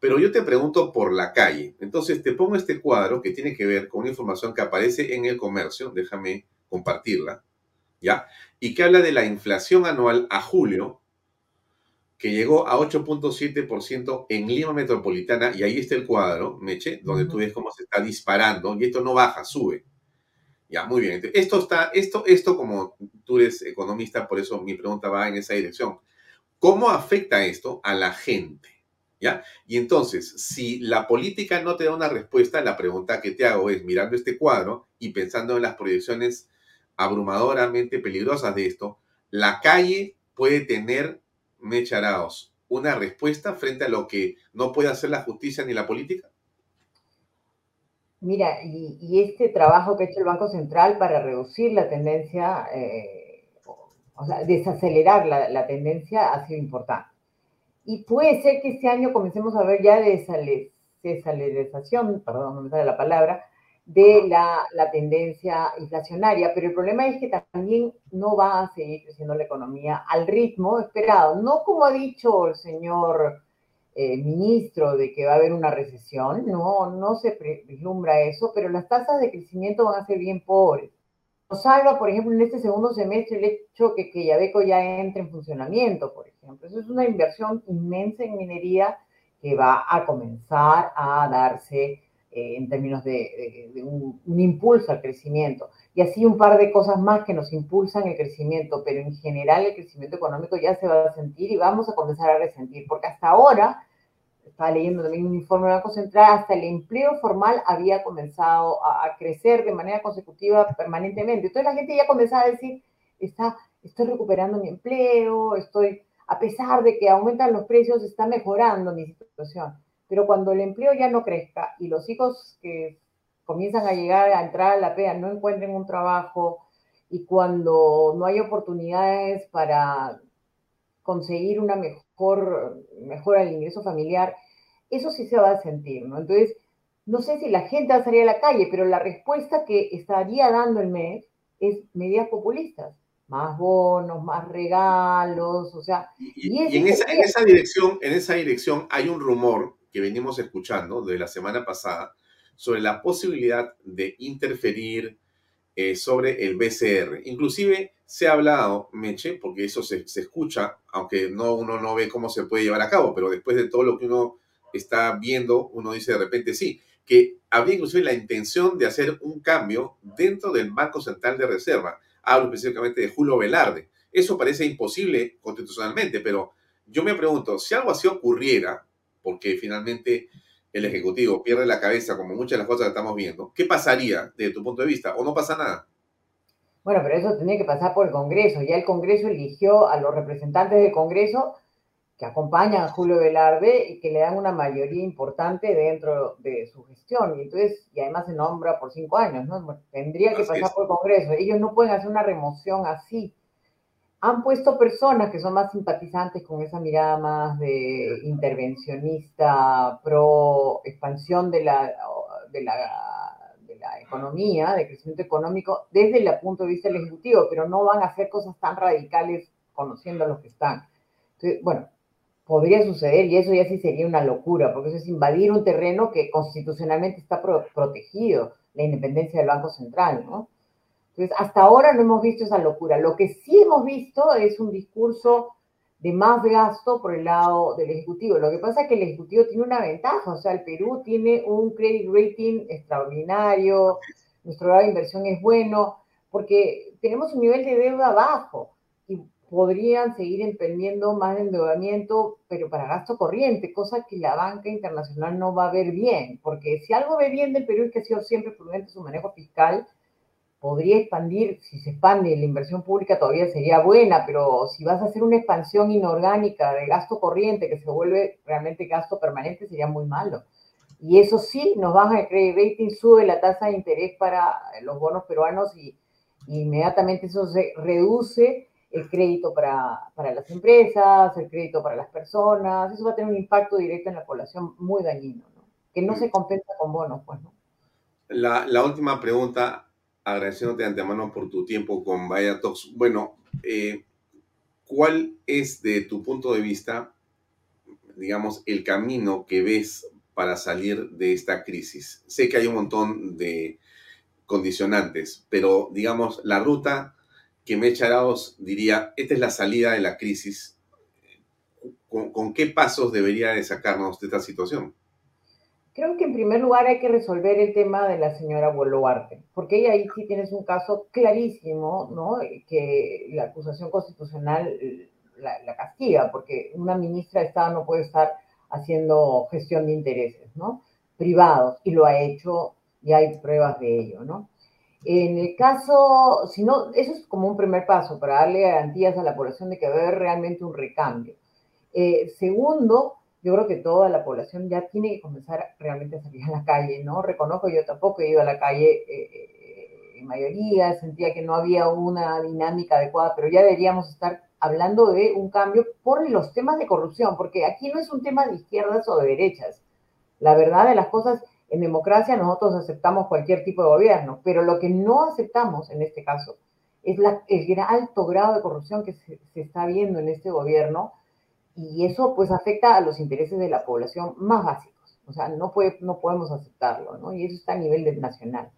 Pero yo te pregunto por la calle. Entonces te pongo este cuadro que tiene que ver con una información que aparece en el comercio, déjame compartirla, ¿ya? Y que habla de la inflación anual a julio, que llegó a 8.7% en Lima Metropolitana, y ahí está el cuadro, Meche, donde tú ves cómo se está disparando, y esto no baja, sube. Ya, muy bien. Esto está, esto, esto como tú eres economista, por eso mi pregunta va en esa dirección. ¿Cómo afecta esto a la gente? Y entonces, si la política no te da una respuesta, la pregunta que te hago es, mirando este cuadro y pensando en las proyecciones abrumadoramente peligrosas de esto, la calle puede tener, Mecharaos, una respuesta frente a lo que no puede hacer la justicia ni la política? Mira, y, este trabajo que ha hecho el Banco Central para reducir la tendencia, eh, o sea, desacelerar la tendencia ha sido importante. Y puede ser que este año comencemos a ver ya desalerización, perdón, no me sale la palabra, de la, tendencia inflacionaria, pero el problema es que también no va a seguir creciendo la economía al ritmo esperado, no como ha dicho el señor ministro de que va a haber una recesión, no, no se vislumbra eso, pero las tasas de crecimiento van a ser bien pobres. Nos salva, por ejemplo, en este segundo semestre el hecho que, que Yabeco ya entre en funcionamiento, por ejemplo. Eso es una inversión inmensa en minería que va a comenzar a darse eh, en términos de, un, impulso al crecimiento. Y así un par de cosas más que nos impulsan el crecimiento, pero en general el crecimiento económico ya se va a sentir y vamos a comenzar a resentir, porque hasta ahora, estaba leyendo también un informe del Banco Central, hasta el empleo formal había comenzado a, crecer de manera consecutiva permanentemente. Entonces la gente ya comenzaba a decir, está, estoy recuperando mi empleo, estoy, a pesar de que aumentan los precios, está mejorando mi situación. Pero cuando el empleo ya no crezca y los hijos que comienzan a llegar a entrar a la PEA no encuentren un trabajo y cuando no hay oportunidades para conseguir una mejor mejora del ingreso familiar, eso sí se va a sentir, ¿no? Entonces, no sé si la gente va a salir a la calle, pero la respuesta que estaría dando el MES es medidas populistas, más bonos, más regalos, o sea... Y, en, esa, en, esa, dirección, en esa dirección hay un rumor que venimos escuchando de la semana pasada sobre la posibilidad de interferir eh, sobre el BCR. Inclusive se ha hablado, Meche, porque eso se, escucha, aunque no, uno no ve cómo se puede llevar a cabo, pero después de todo lo que uno está viendo, uno dice de repente sí, que habría inclusive la intención de hacer un cambio dentro del Banco Central de Reserva. Hablo específicamente de Julio Velarde. Eso parece imposible constitucionalmente, pero yo me pregunto, si algo así ocurriera, porque finalmente el Ejecutivo pierde la cabeza, como muchas de las cosas que estamos viendo, ¿qué pasaría desde tu punto de vista? ¿O no pasa nada? Bueno, pero eso tenía que pasar por el Congreso. Ya el Congreso eligió a los representantes del Congreso que acompañan a Julio Velarde y que le dan una mayoría importante dentro de su gestión. Y entonces, y además se nombra por cinco años, ¿no? Tendría que pasar por el Congreso. Ellos no pueden hacer una remoción así han puesto personas que son más simpatizantes con esa mirada más de intervencionista, pro expansión de la, de la, de la economía, de crecimiento económico, desde el punto de vista del Ejecutivo, pero no van a hacer cosas tan radicales conociendo a los que están. Entonces, bueno, podría suceder y eso ya sí sería una locura, porque eso es invadir un terreno que constitucionalmente está protegido, la independencia del Banco Central, ¿no? Entonces, hasta ahora no hemos visto esa locura. Lo que sí hemos visto es un discurso de más gasto por el lado del Ejecutivo. Lo que pasa es que el Ejecutivo tiene una ventaja, o sea, el Perú tiene un credit rating extraordinario, nuestro grado de inversión es bueno, porque tenemos un nivel de deuda bajo y podrían seguir emprendiendo más de endeudamiento, pero para gasto corriente, cosa que la banca internacional no va a ver bien, porque si algo ve bien del Perú es que ha sido siempre prudente su manejo fiscal, podría expandir, si se expande la inversión pública todavía sería buena, pero si vas a hacer una expansión inorgánica de gasto corriente que se vuelve realmente gasto permanente sería muy malo. Y eso sí, nos baja el credit rating, sube la tasa de interés para los bonos peruanos y, inmediatamente eso se reduce el crédito para, para, las empresas, el crédito para las personas, eso va a tener un impacto directo en la población muy dañino, ¿no? que no se compensa con bonos, pues, ¿no? La, la última pregunta, agradeciéndote de antemano por tu tiempo con Vaya Talks. Bueno, eh, ¿cuál es de tu punto de vista, digamos, el camino que ves para salir de esta crisis? Sé que hay un montón de condicionantes, pero digamos, la ruta que me Araos diría, esta es la salida de la crisis. ¿Con, con qué pasos debería de sacarnos de esta situación? Creo que en primer lugar hay que resolver el tema de la señora Boluarte, porque ella ahí sí tienes un caso clarísimo, ¿no? Que la acusación constitucional la, castiga, porque una ministra de Estado no puede estar haciendo gestión de intereses, ¿no? Privados, y lo ha hecho y hay pruebas de ello, ¿no? En el caso, si no, eso es como un primer paso para darle garantías a la población de que va a haber realmente un recambio. Eh, segundo, yo creo que toda la población ya tiene que comenzar realmente a salir a la calle, ¿no? Reconozco, yo tampoco he ido a la calle eh, eh, en mayoría, sentía que no había una dinámica adecuada, pero ya deberíamos estar hablando de un cambio por los temas de corrupción, porque aquí no es un tema de izquierdas o de derechas. La verdad de las cosas en democracia nosotros aceptamos cualquier tipo de gobierno, pero lo que no aceptamos en este caso es la, el alto grado de corrupción que se, se, está viendo en este gobierno y eso pues afecta a los intereses de la población más básicos. O sea, no, puede, no podemos aceptarlo, ¿no? Y eso está a nivel nacional.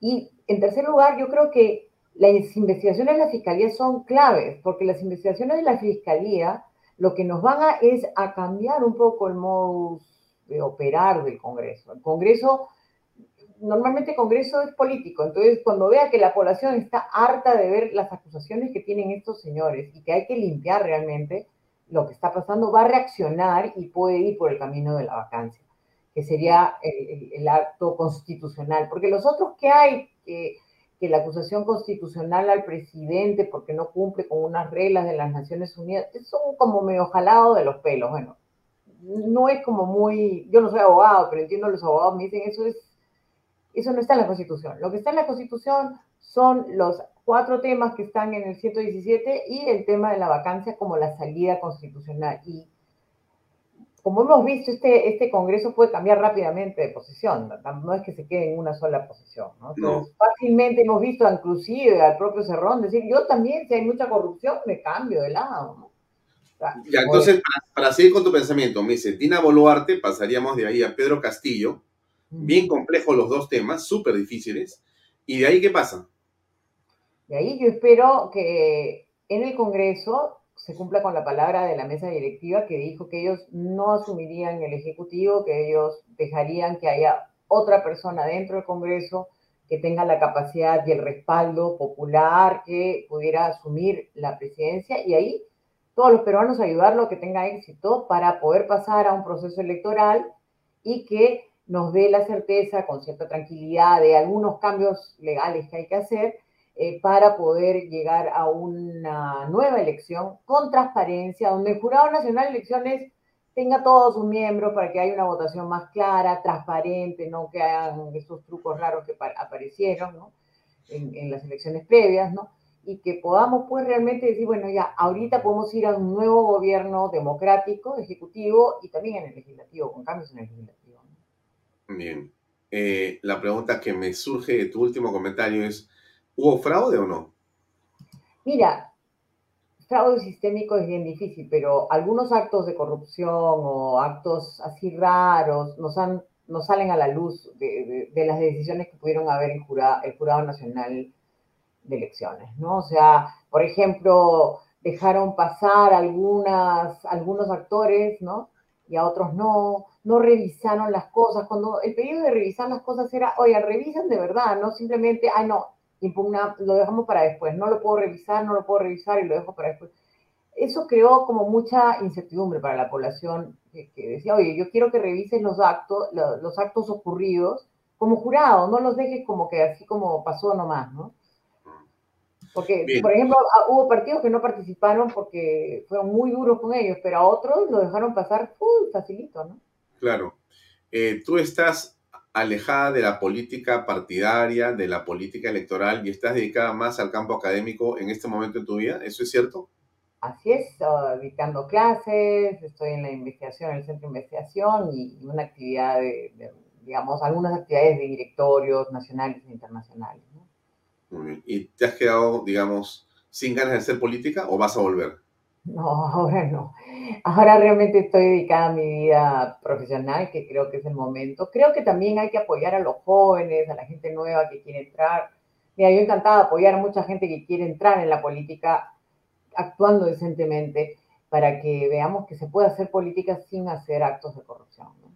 Y en tercer lugar, yo creo que las investigaciones de la Fiscalía son claves, porque las investigaciones de la Fiscalía lo que nos van a es a cambiar un poco el modus de operar del Congreso. El Congreso, normalmente Congreso es político, entonces cuando vea que la población está harta de ver las acusaciones que tienen estos señores y que hay que limpiar realmente lo que está pasando, va a reaccionar y puede ir por el camino de la vacancia, que sería el, el, acto constitucional, porque los otros que hay, que, que la acusación constitucional al presidente porque no cumple con unas reglas de las Naciones Unidas, son como medio jalado de los pelos, bueno, no es como muy, yo no soy abogado, pero entiendo los abogados me dicen eso es, eso no está en la Constitución. Lo que está en la Constitución son los cuatro temas que están en el 117 y el tema de la vacancia como la salida constitucional. Y como hemos visto, este, este Congreso puede cambiar rápidamente de posición, no es que se quede en una sola posición. ¿no? Entonces, no. Fácilmente hemos visto inclusive al propio Cerrón decir, yo también, si hay mucha corrupción, me cambio de lado. ¿no? Ya, entonces, para, para, seguir con tu pensamiento, me dice, Dina Boluarte, pasaríamos de ahí a Pedro Castillo, bien complejos los dos temas, súper difíciles, y de ahí, ¿qué pasa? De ahí yo espero que en el Congreso se cumpla con la palabra de la mesa directiva que dijo que ellos no asumirían el Ejecutivo, que ellos dejarían que haya otra persona dentro del Congreso que tenga la capacidad y el respaldo popular que pudiera asumir la presidencia y ahí todos los peruanos ayudarlo a que tenga éxito para poder pasar a un proceso electoral y que nos dé la certeza con cierta tranquilidad de algunos cambios legales que hay que hacer eh, para poder llegar a una nueva elección con transparencia, donde el Jurado Nacional de Elecciones tenga todos sus miembros para que haya una votación más clara, transparente, no que hagan esos trucos raros que aparecieron ¿no? en, las elecciones previas, ¿no? y que podamos pues realmente decir, bueno, ya, ahorita podemos ir a un nuevo gobierno democrático, ejecutivo y también en el legislativo, con cambios en el legislativo. Bien. Eh, la pregunta que me surge de tu último comentario es, ¿hubo fraude o no? Mira, fraude sistémico es bien difícil, pero algunos actos de corrupción o actos así raros nos, salen a la luz de, las decisiones que pudieron haber en jurado, el Jurado Nacional de elecciones, ¿no? O sea, por ejemplo, dejaron pasar algunas, algunos actores, ¿no? Y a otros no, no revisaron las cosas. Cuando el periodo de revisar las cosas era, oye, revisan de verdad, no simplemente, ay, no, impugna, lo dejamos para después, no lo puedo revisar, no lo puedo revisar y lo dejo para después. Eso creó como mucha incertidumbre para la población que, que decía, oye, yo quiero que revises los actos, los, los actos ocurridos como jurado, no los dejes como que así como pasó nomás, ¿no? Porque, Bien. por ejemplo, hubo partidos que no participaron porque fueron muy duros con ellos, pero a otros lo dejaron pasar uh, facilito, ¿no? Claro. Eh, tú estás alejada de la política partidaria, de la política electoral y estás dedicada más al campo académico en este momento en tu vida, ¿eso es cierto? Así es, uh, dictando clases, estoy en la investigación, en el centro de investigación y, y una actividad de, de, digamos, algunas actividades de directorios nacionales e internacionales. ¿no? Muy bien. ¿Y te has quedado, digamos, sin ganas de hacer política o vas a volver? No, ahora no. Ahora realmente estoy dedicada a mi vida profesional, que creo que es el momento. Creo que también hay que apoyar a los jóvenes, a la gente nueva que quiere entrar. Mira, yo encantada de apoyar a mucha gente que quiere entrar en la política actuando decentemente para que veamos que se puede hacer política sin hacer actos de corrupción. ¿no?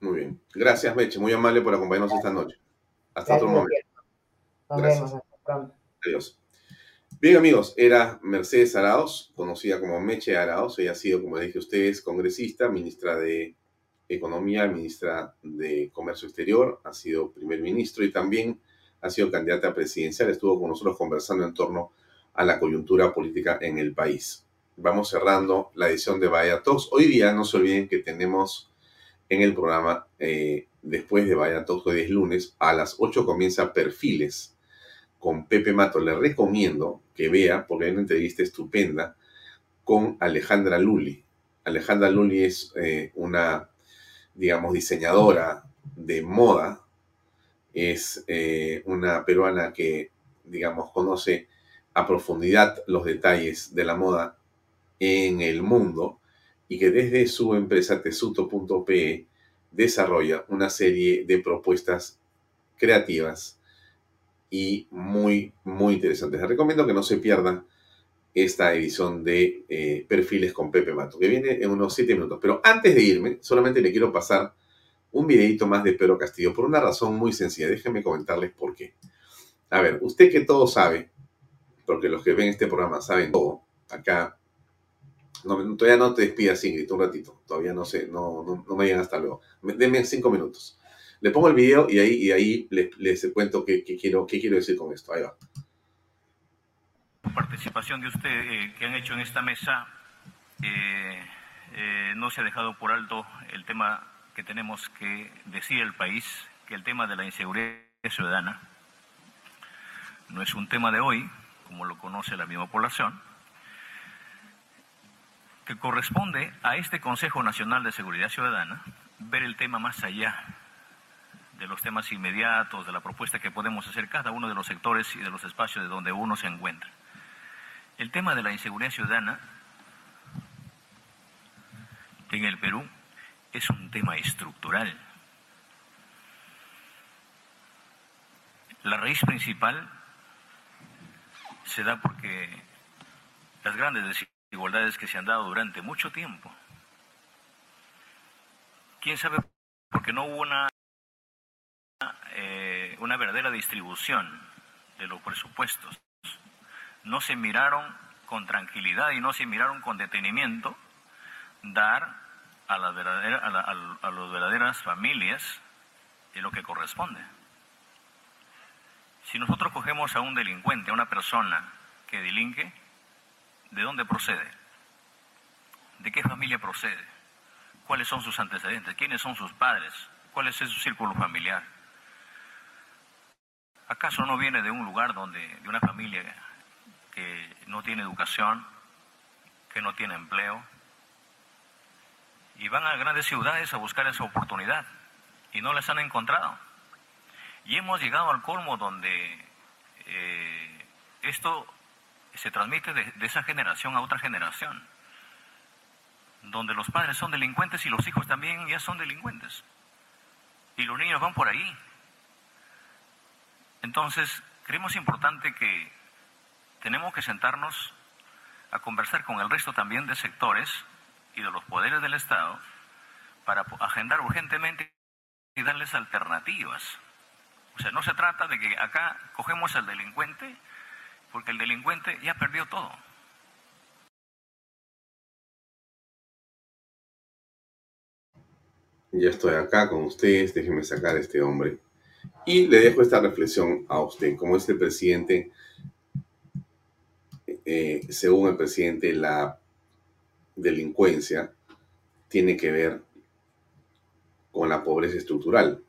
Muy bien. Gracias, Meche. Muy amable por acompañarnos Gracias. esta noche. Hasta Gracias, otro momento. Nos Gracias. vemos. Hasta pronto. Adiós. Bien amigos, era Mercedes Arauz, conocida como Meche Arauz. Ella ha sido, como dije a ustedes, congresista, ministra de Economía, ministra de Comercio Exterior, ha sido primer ministro y también ha sido candidata presidencial. Estuvo con nosotros conversando en torno a la coyuntura política en el país. Vamos cerrando la edición de Vaya Talks. Hoy día no se olviden que tenemos en el programa, eh, después de Vaya Talks, hoy es lunes, a las 8 comienza Perfiles con Pepe Mato. Le recomiendo que vea, porque hay una entrevista estupenda con Alejandra Luli. Alejandra Luli es eh, una, digamos, diseñadora, de moda. Es eh, una peruana que, digamos, conoce a profundidad los detalles de la moda en el mundo y que desde su empresa tesuto.pe desarrolla una serie de propuestas creativas y muy, muy interesantes. Les recomiendo que no se pierdan esta edición de eh, Perfiles con Pepe Mato, que viene en unos 7 minutos. Pero antes de irme, solamente le quiero pasar un videito más de Pedro Castillo por una razón muy sencilla. Déjenme comentarles por qué. A ver, usted que todo sabe, porque los que ven este programa saben todo, acá no, todavía no te despidas, Ingrid, un ratito. Todavía no sé, no, no, me digan hasta luego. Denme cinco minutos. Le pongo el video y ahí, les, cuento qué, quiero, qué quiero decir con esto. Ahí va. Participación de usted eh, que han hecho en esta mesa, eh, eh, no se ha dejado por alto el tema que tenemos que decir el país, que el tema de la inseguridad ciudadana no es un tema de hoy, como lo conoce la misma población, que corresponde a este Consejo Nacional de Seguridad Ciudadana ver el tema más allá de los temas inmediatos, de la propuesta que podemos hacer cada uno de los sectores y de los espacios de donde uno se encuentra. El tema de la inseguridad ciudadana en el Perú es un tema estructural. La raíz principal se da porque las grandes desigualdades que se han dado durante mucho tiempo. ¿Quién sabe? Porque no hubo una, eh, una verdadera distribución de los presupuestos. No se miraron con tranquilidad y no se miraron con detenimiento dar a las, a, las verdaderas familias de lo que corresponde. Si nosotros cogemos a un delincuente, a una persona que delinque, ¿De dónde procede? ¿De qué familia procede? ¿Cuáles son sus antecedentes? ¿Quiénes son sus padres? ¿Cuál es su círculo familiar? ¿Acaso no viene de un lugar donde, de una familia que no tiene educación, que no tiene empleo? Y van a grandes ciudades a buscar esa oportunidad y no las han encontrado. Y hemos llegado al colmo donde eh, esto se transmite de, esa generación a otra generación, donde los padres son delincuentes y los hijos también ya son delincuentes. Y los niños van por ahí. Entonces, creemos importante que tenemos que sentarnos a conversar con el resto también de sectores y de los poderes del Estado para agendar urgentemente y darles alternativas. O sea, no se trata de que acá cogemos al delincuente porque el delincuente ya perdió todo. Ya estoy acá con ustedes, déjenme sacar a este hombre. Y le dejo esta reflexión a usted. Como este presidente, eh, según el presidente, la delincuencia tiene que ver con la pobreza estructural.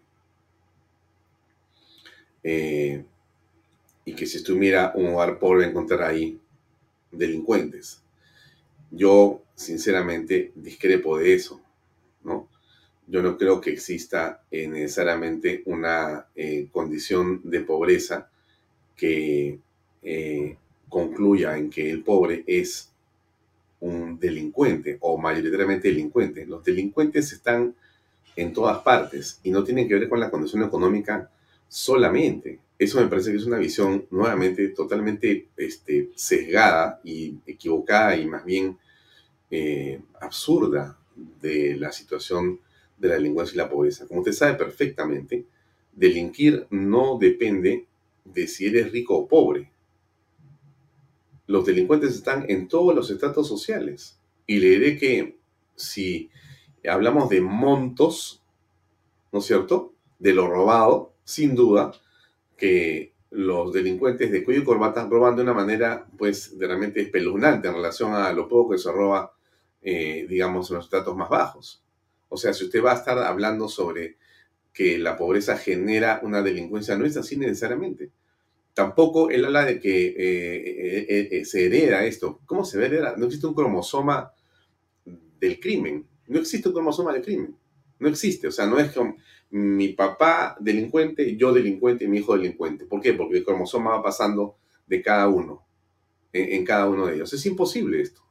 Eh, y que si estuviera un hogar pobre encontrar ahí delincuentes. Yo, sinceramente, discrepo de eso, ¿no? Yo no creo que exista eh, necesariamente una eh, condición de pobreza que eh, concluya en que el pobre es un delincuente o mayoritariamente delincuente. Los delincuentes están en todas partes y no tienen que ver con la condición económica solamente. Eso me parece que es una visión nuevamente totalmente este, sesgada y equivocada y más bien absurda de la situación de la delincuencia y la pobreza. Como usted sabe perfectamente, delinquir no depende de si eres rico o pobre. Los delincuentes están en todos los estratos sociales. Y le diré que si hablamos de montos, ¿no es cierto? De lo robado, sin duda, que los delincuentes de cuello y corbata roban de una manera, pues, realmente espeluznante en relación a lo poco que se roba, eh, digamos, en los tratos más bajos. O sea, si usted va a estar hablando sobre que la pobreza genera una delincuencia, no es así necesariamente. Tampoco él habla de que eh, eh, se hereda esto. ¿Cómo se hereda? No existe un cromosoma del crimen. No existe un cromosoma del crimen. No existe, o sea, no es como mi papá delincuente, yo delincuente y mi hijo delincuente. ¿Por qué? Porque el cromosoma va pasando de cada uno, en cada uno de ellos. Es imposible esto.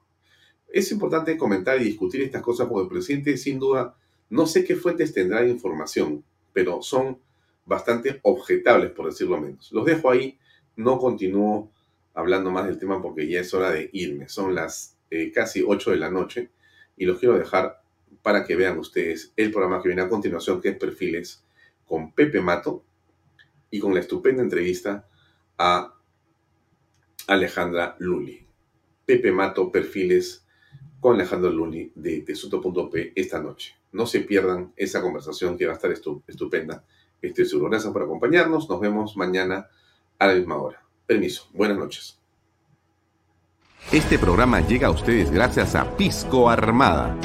Es importante comentar y discutir estas cosas porque el presidente, sin duda, no sé qué fuentes tendrá de información, pero son bastante objetables, por decirlo menos. Los dejo ahí, no continúo hablando más del tema porque ya es hora de irme. Son las eh, casi 8 de la noche y los quiero dejar para que vean ustedes el programa que viene a continuación, que es Perfiles con Pepe Mato y con la estupenda entrevista a Alejandra Luli. Pepe Mato, Perfiles con Alejandra Luli de Tesuto.p esta noche. No se pierdan esa conversación que va a estar estupenda. Estoy seguro. Gracias por acompañarnos. Nos vemos mañana a la misma hora. Permiso. Buenas noches. Este programa llega a ustedes gracias a Pisco Armada.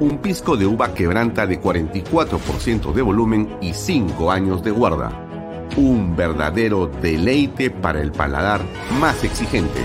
Un pisco de uva quebranta de 44% de volumen y 5 años de guarda. Un verdadero deleite para el paladar más exigente.